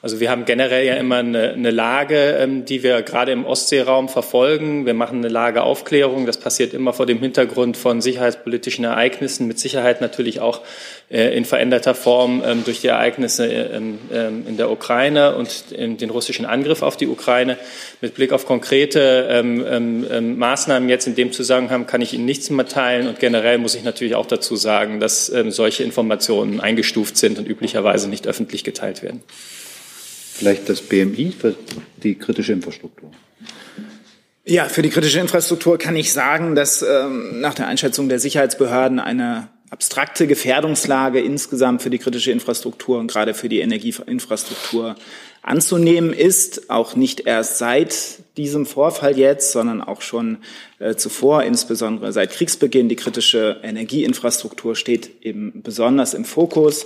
Also wir haben generell ja immer eine, eine Lage, ähm, die wir gerade im Ostseeraum verfolgen. Wir machen eine Lageaufklärung. Das passiert immer vor dem Hintergrund von sicherheitspolitischen Ereignissen, mit Sicherheit natürlich auch äh, in veränderter Form ähm, durch die Ereignisse ähm, ähm in der Ukraine und den russischen Angriff auf die Ukraine. Mit Blick auf konkrete Maßnahmen jetzt in dem Zusammenhang kann ich Ihnen nichts mehr teilen. Und generell muss ich natürlich auch dazu sagen, dass solche Informationen eingestuft sind und üblicherweise nicht öffentlich geteilt werden. Vielleicht das BMI für die kritische Infrastruktur. Ja, für die kritische Infrastruktur kann ich sagen, dass ähm, nach der Einschätzung der Sicherheitsbehörden eine abstrakte Gefährdungslage insgesamt für die kritische Infrastruktur und gerade für die Energieinfrastruktur anzunehmen ist, auch nicht erst seit diesem Vorfall jetzt, sondern auch schon äh, zuvor, insbesondere seit Kriegsbeginn. Die kritische Energieinfrastruktur steht eben besonders im Fokus.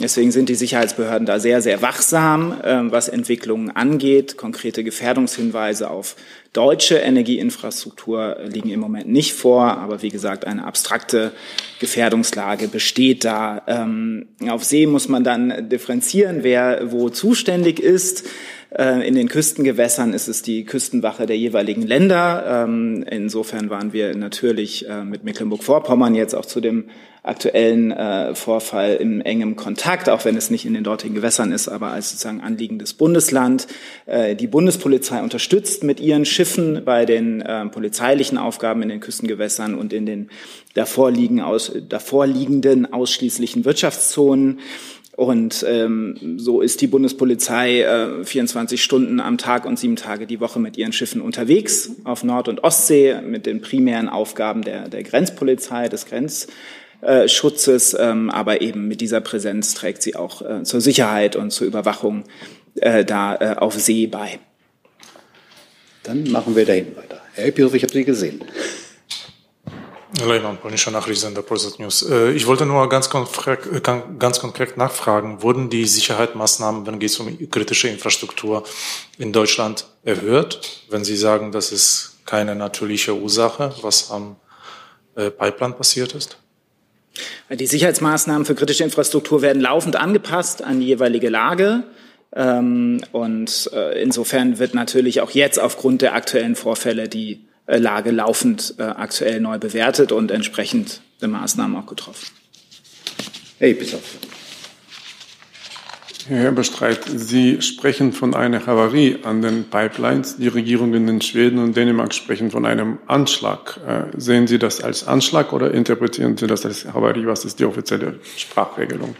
Deswegen sind die Sicherheitsbehörden da sehr, sehr wachsam, äh, was Entwicklungen angeht. Konkrete Gefährdungshinweise auf deutsche Energieinfrastruktur liegen im Moment nicht vor, aber wie gesagt, eine abstrakte Gefährdungslage besteht da. Ähm, auf See muss man dann differenzieren, wer wo zuständig ist. Äh, in den Küstengewässern ist es die Küstenwache der jeweiligen Länder. Ähm, insofern waren wir natürlich äh, mit Mecklenburg-Vorpommern jetzt auch zu dem aktuellen äh, Vorfall in engem Kontakt, auch wenn es nicht in den dortigen Gewässern ist, aber als sozusagen anliegendes Bundesland. Die Bundespolizei unterstützt mit ihren Schiffen bei den polizeilichen Aufgaben in den Küstengewässern und in den davorliegenden ausschließlichen Wirtschaftszonen. Und ähm, so ist die Bundespolizei äh, 24 Stunden am Tag und sieben Tage die Woche mit ihren Schiffen unterwegs auf Nord- und Ostsee mit den primären Aufgaben der, der Grenzpolizei, des Grenzschutzes, ähm, aber eben mit dieser Präsenz trägt sie auch äh, zur Sicherheit und zur Überwachung äh, da äh, auf See bei. Dann machen wir dahin weiter. Herr Epius, ich habe Sie gesehen. Lehmann, polnischer Nachrichtensender Polsat News. Äh, ich wollte nur ganz konkret, äh, ganz konkret nachfragen, wurden die Sicherheitsmaßnahmen, wenn es um kritische Infrastruktur in Deutschland erhöht? Wenn Sie sagen, das ist keine natürliche Ursache, was am äh, Pipeline passiert ist? Die Sicherheitsmaßnahmen für kritische Infrastruktur werden laufend angepasst an die jeweilige Lage. Ähm, und insofern wird natürlich auch jetzt aufgrund der aktuellen Vorfälle die äh, Lage laufend äh, aktuell neu bewertet und entsprechend Maßnahmen auch getroffen. Hey, bis auf. Herr Bestreit, Sie sprechen von einer Havarie an den Pipelines. Die Regierungen in Schweden und Dänemark sprechen von einem Anschlag. Äh, sehen Sie das als Anschlag oder interpretieren Sie das als Havarie? Was ist die offizielle Sprachregelung?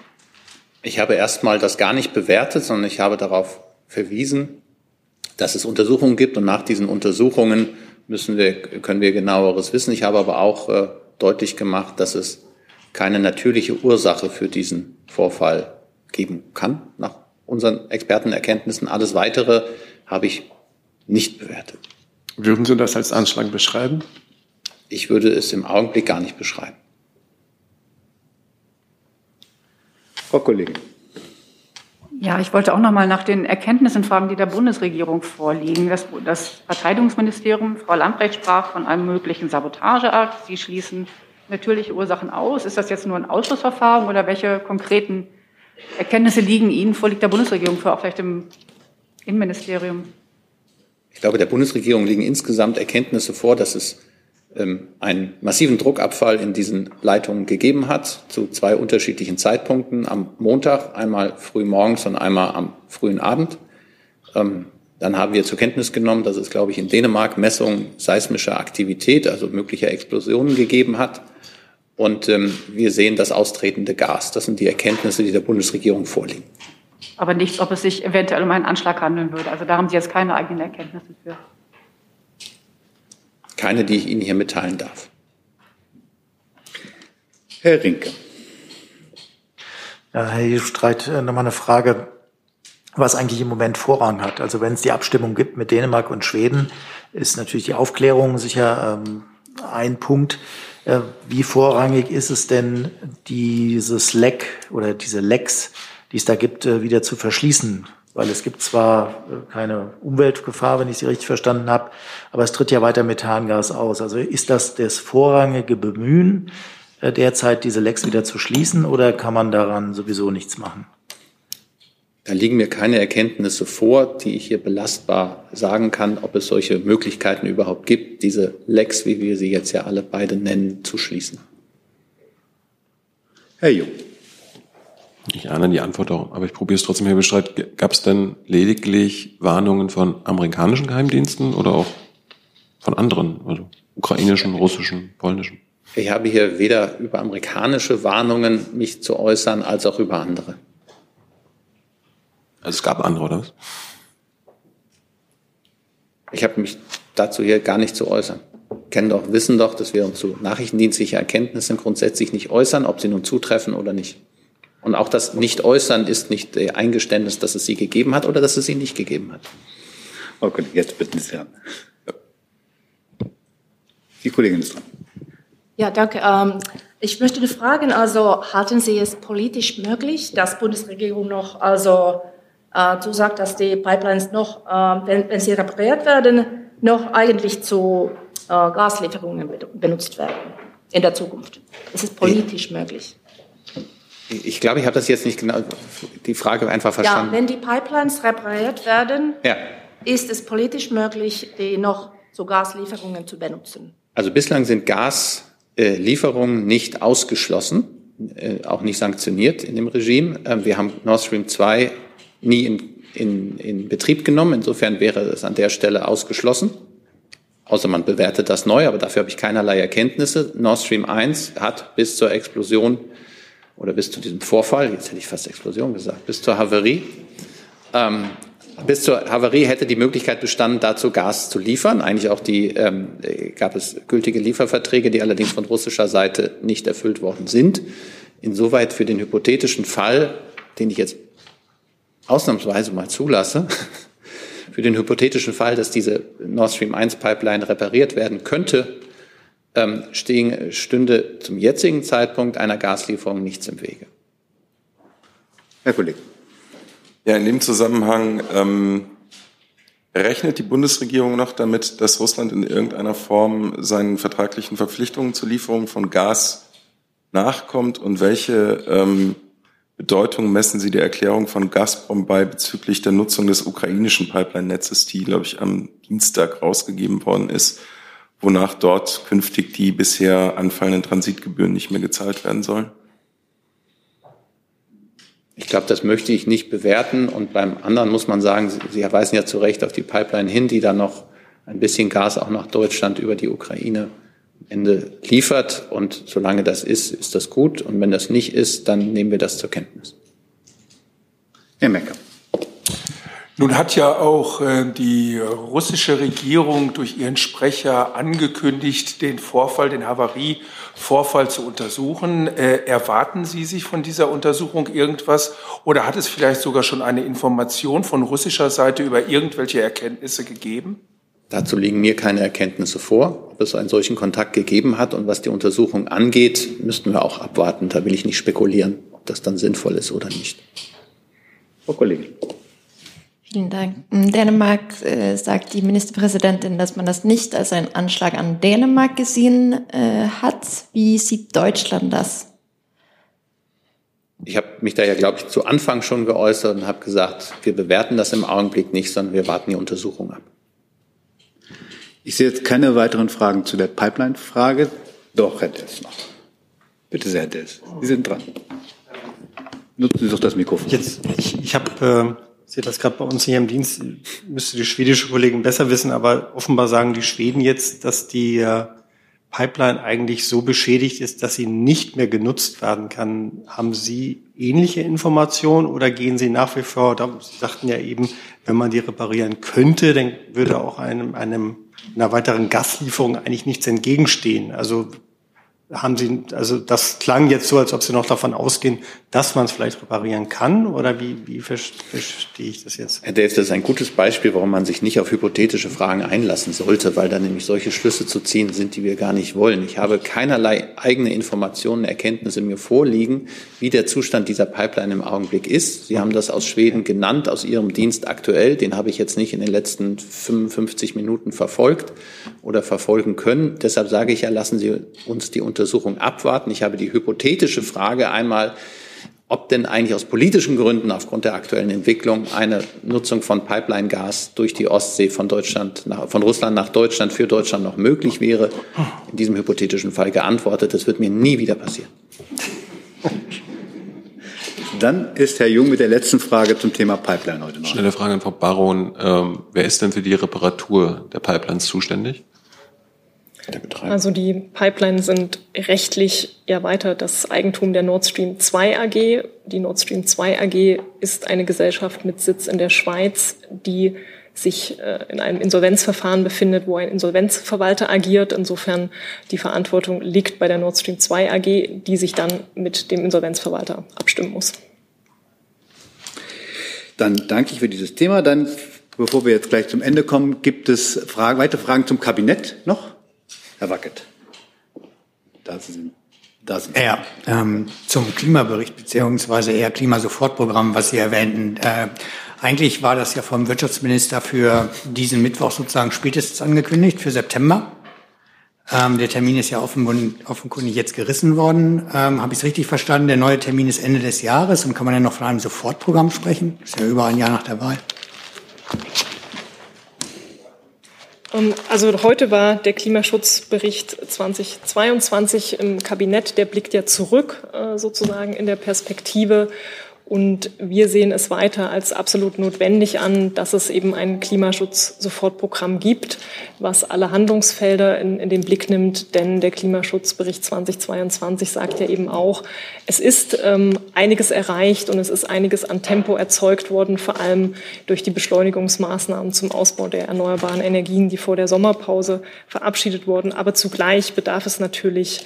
Ich habe erstmal das gar nicht bewertet, sondern ich habe darauf verwiesen, dass es Untersuchungen gibt und nach diesen Untersuchungen müssen wir, können wir genaueres wissen. Ich habe aber auch äh, deutlich gemacht, dass es keine natürliche Ursache für diesen Vorfall geben kann, nach unseren Expertenerkenntnissen. Alles Weitere habe ich nicht bewertet. Würden Sie das als Anschlag beschreiben? Ich würde es im Augenblick gar nicht beschreiben. Frau Kollegin. Ja, ich wollte auch noch mal nach den Erkenntnissen fragen, die der Bundesregierung vorliegen. Das, das Verteidigungsministerium, Frau Lambrecht, sprach von einem möglichen Sabotageakt. Sie schließen natürliche Ursachen aus. Ist das jetzt nur ein Ausschussverfahren oder welche konkreten Erkenntnisse liegen Ihnen vor, liegt der Bundesregierung vor, auch vielleicht im Innenministerium? Ich glaube, der Bundesregierung liegen insgesamt Erkenntnisse vor, dass es einen massiven Druckabfall in diesen Leitungen gegeben hat, zu zwei unterschiedlichen Zeitpunkten, am Montag, einmal früh morgens und einmal am frühen Abend. Ähm, dann haben wir zur Kenntnis genommen, dass es, glaube ich, in Dänemark Messungen seismischer Aktivität, also möglicher Explosionen gegeben hat. Und ähm, wir sehen das austretende Gas. Das sind die Erkenntnisse, die der Bundesregierung vorliegen. Aber nicht, ob es sich eventuell um einen Anschlag handeln würde. Also da haben Sie jetzt keine eigenen Erkenntnisse für. Keine, die ich Ihnen hier mitteilen darf. Herr Rinke. Ja, Herr Streit, äh, nochmal eine Frage, was eigentlich im Moment Vorrang hat. Also wenn es die Abstimmung gibt mit Dänemark und Schweden, ist natürlich die Aufklärung sicher ähm, ein Punkt. Äh, wie vorrangig ist es denn, dieses Leck oder diese Lecks, die es da gibt, äh, wieder zu verschließen? Weil es gibt zwar äh, keine Umweltgefahr, wenn ich Sie richtig verstanden habe, aber es tritt ja weiter Methangas aus. Also ist das das vorrangige Bemühen, äh, derzeit diese Lecks wieder zu schließen oder kann man daran sowieso nichts machen? Da liegen mir keine Erkenntnisse vor, die ich hier belastbar sagen kann, ob es solche Möglichkeiten überhaupt gibt, diese Lecks, wie wir sie jetzt ja alle beide nennen, zu schließen. Herr Jung. Ich ahne die Antwort auch, aber ich probiere es trotzdem, Herr Bestreit. Gab es denn lediglich Warnungen von amerikanischen Geheimdiensten oder auch von anderen, also ukrainischen, russischen, polnischen? Ich habe hier weder über amerikanische Warnungen mich zu äußern, als auch über andere. Also es gab andere, oder was? Ich habe mich dazu hier gar nicht zu äußern. Kennen doch, wissen doch, dass wir uns zu nachrichtendienstlichen Erkenntnissen grundsätzlich nicht äußern, ob sie nun zutreffen oder nicht. Und auch das Nicht-Äußern ist nicht Eingeständnis, dass es sie gegeben hat oder dass es sie nicht gegeben hat. Okay, jetzt bitten Sie an. Die Kollegin ist dran. Ja, danke. Ähm, ich möchte fragen, also halten Sie es politisch möglich, dass Bundesregierung noch also äh, zusagt, dass die Pipelines noch, äh, wenn, wenn sie repariert werden, noch eigentlich zu äh, Gaslieferungen benutzt werden in der Zukunft? Ist es politisch möglich? Ich glaube, ich habe das jetzt nicht genau, die Frage einfach verstanden. Ja, wenn die Pipelines repariert werden, ja. ist es politisch möglich, die noch zu Gaslieferungen zu benutzen? Also bislang sind Gaslieferungen nicht ausgeschlossen, äh, auch nicht sanktioniert in dem Regime. Ähm, wir haben Nord Stream 2 nie in, in, in Betrieb genommen. Insofern wäre es an der Stelle ausgeschlossen. Außer man bewertet das neu, aber dafür habe ich keinerlei Erkenntnisse. Nord Stream 1 hat bis zur Explosion oder bis zu diesem Vorfall, jetzt hätte ich fast Explosion gesagt, bis zur Havarie, ähm, bis zur Havarie hätte die Möglichkeit bestanden, dazu Gas zu liefern. Eigentlich auch die ähm, gab es gültige Lieferverträge, die allerdings von russischer Seite nicht erfüllt worden sind. Insoweit für den hypothetischen Fall, den ich jetzt ausnahmsweise mal zulasse, für den hypothetischen Fall, dass diese Nord Stream 1 Pipeline repariert werden könnte, ähm, stehen, stünde zum jetzigen Zeitpunkt einer Gaslieferung nichts im Wege. Herr Kollege. Ja, in dem Zusammenhang ähm, rechnet die Bundesregierung noch damit, dass Russland in irgendeiner Form seinen vertraglichen Verpflichtungen zur Lieferung von Gas nachkommt und welche ähm, Bedeutung messen Sie der Erklärung von Gazprom bei bezüglich der Nutzung des ukrainischen Pipeline-Netzes, die, glaube ich, am Dienstag rausgegeben worden ist, wonach dort künftig die bisher anfallenden Transitgebühren nicht mehr gezahlt werden sollen? Ich glaube, das möchte ich nicht bewerten. Und beim anderen muss man sagen, Sie weisen ja zu Recht auf die Pipeline hin, die dann noch ein bisschen Gas auch nach Deutschland über die Ukraine Ende liefert. Und solange das ist, ist das gut. Und wenn das nicht ist, dann nehmen wir das zur Kenntnis. Herr Mecker. Nun hat ja auch äh, die russische Regierung durch ihren Sprecher angekündigt, den Vorfall, den Havarie-Vorfall zu untersuchen. Äh, erwarten Sie sich von dieser Untersuchung irgendwas oder hat es vielleicht sogar schon eine Information von russischer Seite über irgendwelche Erkenntnisse gegeben? Dazu liegen mir keine Erkenntnisse vor. Ob es einen solchen Kontakt gegeben hat und was die Untersuchung angeht, müssten wir auch abwarten. Da will ich nicht spekulieren, ob das dann sinnvoll ist oder nicht. Frau Kollegin. Vielen Dank. In Dänemark äh, sagt die Ministerpräsidentin, dass man das nicht als einen Anschlag an Dänemark gesehen äh, hat. Wie sieht Deutschland das? Ich habe mich da ja, glaube ich, zu Anfang schon geäußert und habe gesagt, wir bewerten das im Augenblick nicht, sondern wir warten die Untersuchung ab. Ich sehe jetzt keine weiteren Fragen zu der Pipeline-Frage. Doch, Herr Dess noch. Bitte sehr, Herr Dess. Sie sind dran. Nutzen Sie doch das Mikrofon. Jetzt, ich, ich habe, äh, sehe das gerade bei uns hier im Dienst, müsste die schwedische Kollegin besser wissen, aber offenbar sagen die Schweden jetzt, dass die äh, Pipeline eigentlich so beschädigt ist, dass sie nicht mehr genutzt werden kann. Haben Sie ähnliche Informationen oder gehen Sie nach wie vor, Sie sagten ja eben, wenn man die reparieren könnte, dann würde auch einem, einem einer weiteren Gaslieferung eigentlich nichts entgegenstehen. Also haben Sie, also das klang jetzt so, als ob Sie noch davon ausgehen, dass man es vielleicht reparieren kann, oder wie, wie verstehe ich das jetzt? Herr Dave, das ist ein gutes Beispiel, warum man sich nicht auf hypothetische Fragen einlassen sollte, weil da nämlich solche Schlüsse zu ziehen sind, die wir gar nicht wollen. Ich habe keinerlei eigene Informationen, Erkenntnisse mir vorliegen, wie der Zustand dieser Pipeline im Augenblick ist. Sie haben das aus Schweden genannt, aus Ihrem Dienst aktuell. Den habe ich jetzt nicht in den letzten 55 Minuten verfolgt oder verfolgen können. Deshalb sage ich ja, lassen Sie uns die Untersuchung abwarten. Ich habe die hypothetische Frage einmal, ob denn eigentlich aus politischen Gründen aufgrund der aktuellen Entwicklung eine Nutzung von Pipeline-Gas durch die Ostsee von Deutschland, nach, von Russland nach Deutschland für Deutschland noch möglich wäre. In diesem hypothetischen Fall geantwortet, das wird mir nie wieder passieren. Dann ist Herr Jung mit der letzten Frage zum Thema Pipeline heute noch. Schnelle Frage an Frau Baron. Ähm, wer ist denn für die Reparatur der Pipelines zuständig? Also die Pipelines sind rechtlich ja weiter das Eigentum der Nord Stream 2 AG. Die Nord Stream 2 AG ist eine Gesellschaft mit Sitz in der Schweiz, die sich äh, in einem Insolvenzverfahren befindet, wo ein Insolvenzverwalter agiert. Insofern die Verantwortung liegt bei der Nord Stream 2 AG, die sich dann mit dem Insolvenzverwalter abstimmen muss. Dann danke ich für dieses Thema. Dann, bevor wir jetzt gleich zum Ende kommen, gibt es Fragen, weitere Fragen zum Kabinett noch? Herr Wackett. Da sind, da sind ja, ähm, zum Klimabericht beziehungsweise eher Klimasofortprogramm, was Sie erwähnten. Äh, eigentlich war das ja vom Wirtschaftsminister für diesen Mittwoch sozusagen spätestens angekündigt, für September. Ähm, der Termin ist ja offenkundig jetzt gerissen worden. Ähm, Habe ich es richtig verstanden? Der neue Termin ist Ende des Jahres und kann man ja noch von einem Sofortprogramm sprechen? Ist ja über ein Jahr nach der Wahl. Ähm, also heute war der Klimaschutzbericht 2022 im Kabinett. Der blickt ja zurück äh, sozusagen in der Perspektive und wir sehen es weiter als absolut notwendig an, dass es eben ein Klimaschutz-Sofortprogramm gibt, was alle Handlungsfelder in, in den Blick nimmt. Denn der Klimaschutzbericht 2022 sagt ja eben auch, es ist ähm, einiges erreicht und es ist einiges an Tempo erzeugt worden, vor allem durch die Beschleunigungsmaßnahmen zum Ausbau der erneuerbaren Energien, die vor der Sommerpause verabschiedet wurden. Aber zugleich bedarf es natürlich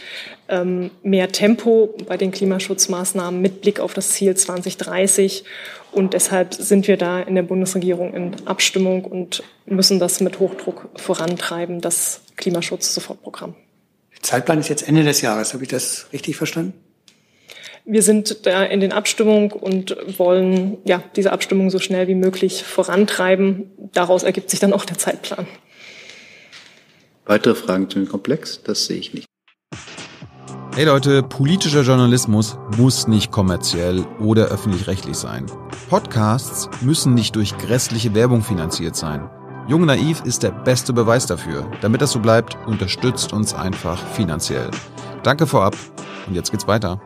mehr Tempo bei den Klimaschutzmaßnahmen mit Blick auf das Ziel 2030. Und deshalb sind wir da in der Bundesregierung in Abstimmung und müssen das mit Hochdruck vorantreiben, das Klimaschutz-Sofortprogramm. Der Zeitplan ist jetzt Ende des Jahres. Habe ich das richtig verstanden? Wir sind da in den Abstimmungen und wollen ja, diese Abstimmung so schnell wie möglich vorantreiben. Daraus ergibt sich dann auch der Zeitplan. Weitere Fragen zu dem Komplex? Das sehe ich nicht. Hey Leute, politischer Journalismus muss nicht kommerziell oder öffentlich-rechtlich sein. Podcasts müssen nicht durch grässliche Werbung finanziert sein. Jung Naiv ist der beste Beweis dafür. Damit das so bleibt, unterstützt uns einfach finanziell. Danke vorab und jetzt geht's weiter.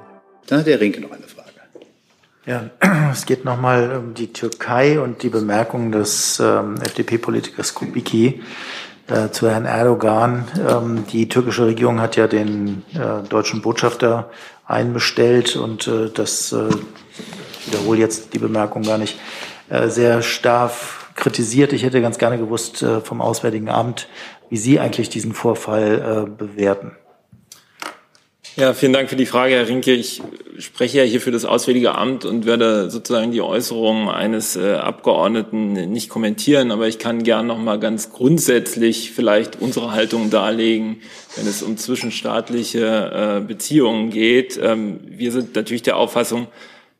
Dann hat der Rinke noch eine Frage. Ja, es geht nochmal um die Türkei und die Bemerkung des ähm, FDP-Politikers Kubicki äh, zu Herrn Erdogan. Ähm, die türkische Regierung hat ja den äh, deutschen Botschafter einbestellt und äh, das, äh, ich wiederhole jetzt die Bemerkung gar nicht, äh, sehr stark kritisiert. Ich hätte ganz gerne gewusst äh, vom Auswärtigen Amt, wie Sie eigentlich diesen Vorfall bewerten. Ja, vielen Dank für die Frage, Herr Rinke. Ich spreche ja hier für das Auswärtige Amt und werde sozusagen die Äußerungen eines äh, Abgeordneten nicht kommentieren, aber ich kann gern noch mal ganz grundsätzlich vielleicht unsere Haltung darlegen, wenn es um zwischenstaatliche äh, Beziehungen geht. Ähm, wir sind natürlich der Auffassung,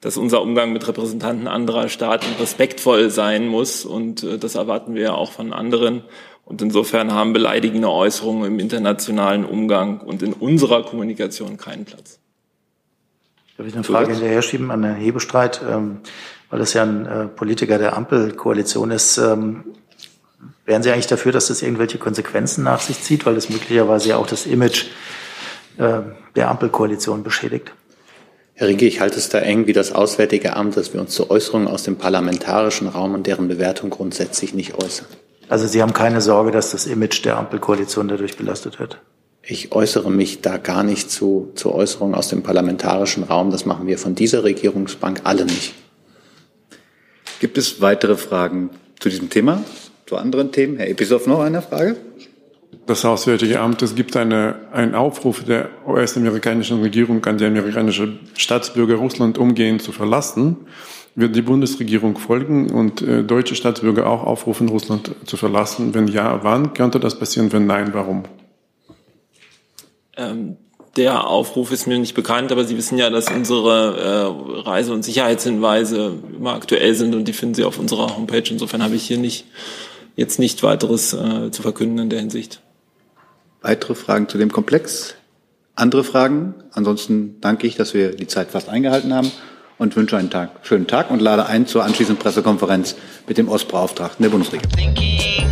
dass unser Umgang mit Repräsentanten anderer Staaten respektvoll sein muss und äh, das erwarten wir ja auch von anderen. Und insofern haben beleidigende Äußerungen im internationalen Umgang und in unserer Kommunikation keinen Platz. Darf ich eine Frage hinterher schieben an Herrn Hebestreit, ähm, weil das ja ein äh, Politiker der Ampelkoalition ist. Ähm, wären Sie eigentlich dafür, dass das irgendwelche Konsequenzen nach sich zieht, weil das möglicherweise ja auch das Image äh, der Ampelkoalition beschädigt? Herr Rinke, ich halte es da eng wie das Auswärtige Amt, dass wir uns zu Äußerungen aus dem parlamentarischen Raum und deren Bewertung grundsätzlich nicht äußern. Also Sie haben keine Sorge, dass das Image der Ampelkoalition dadurch belastet wird? Ich äußere mich da gar nicht zu, zu Äußerungen aus dem parlamentarischen Raum. Das machen wir von dieser Regierungsbank alle nicht. Gibt es weitere Fragen zu diesem Thema, zu anderen Themen? Herr Episow, noch eine Frage? Das Auswärtige Amt, es gibt eine, einen Aufruf der US-amerikanischen Regierung an die amerikanische Staatsbürger, Russland umgehend zu verlassen wird die Bundesregierung folgen und äh, deutsche Staatsbürger auch aufrufen, Russland zu verlassen? Wenn ja, wann könnte das passieren? Wenn nein, warum? Ähm, der Aufruf ist mir nicht bekannt, aber Sie wissen ja, dass unsere äh, Reise- und Sicherheitshinweise immer aktuell sind und die finden Sie auf unserer Homepage. Insofern habe ich hier nicht jetzt nicht weiteres äh, zu verkünden in der Hinsicht. Weitere Fragen zu dem Komplex? Andere Fragen? Ansonsten danke ich, dass wir die Zeit fast eingehalten haben und wünsche einen Tag, schönen Tag und lade ein zur anschließenden Pressekonferenz mit dem Ostbeauftragten der Bundesregierung.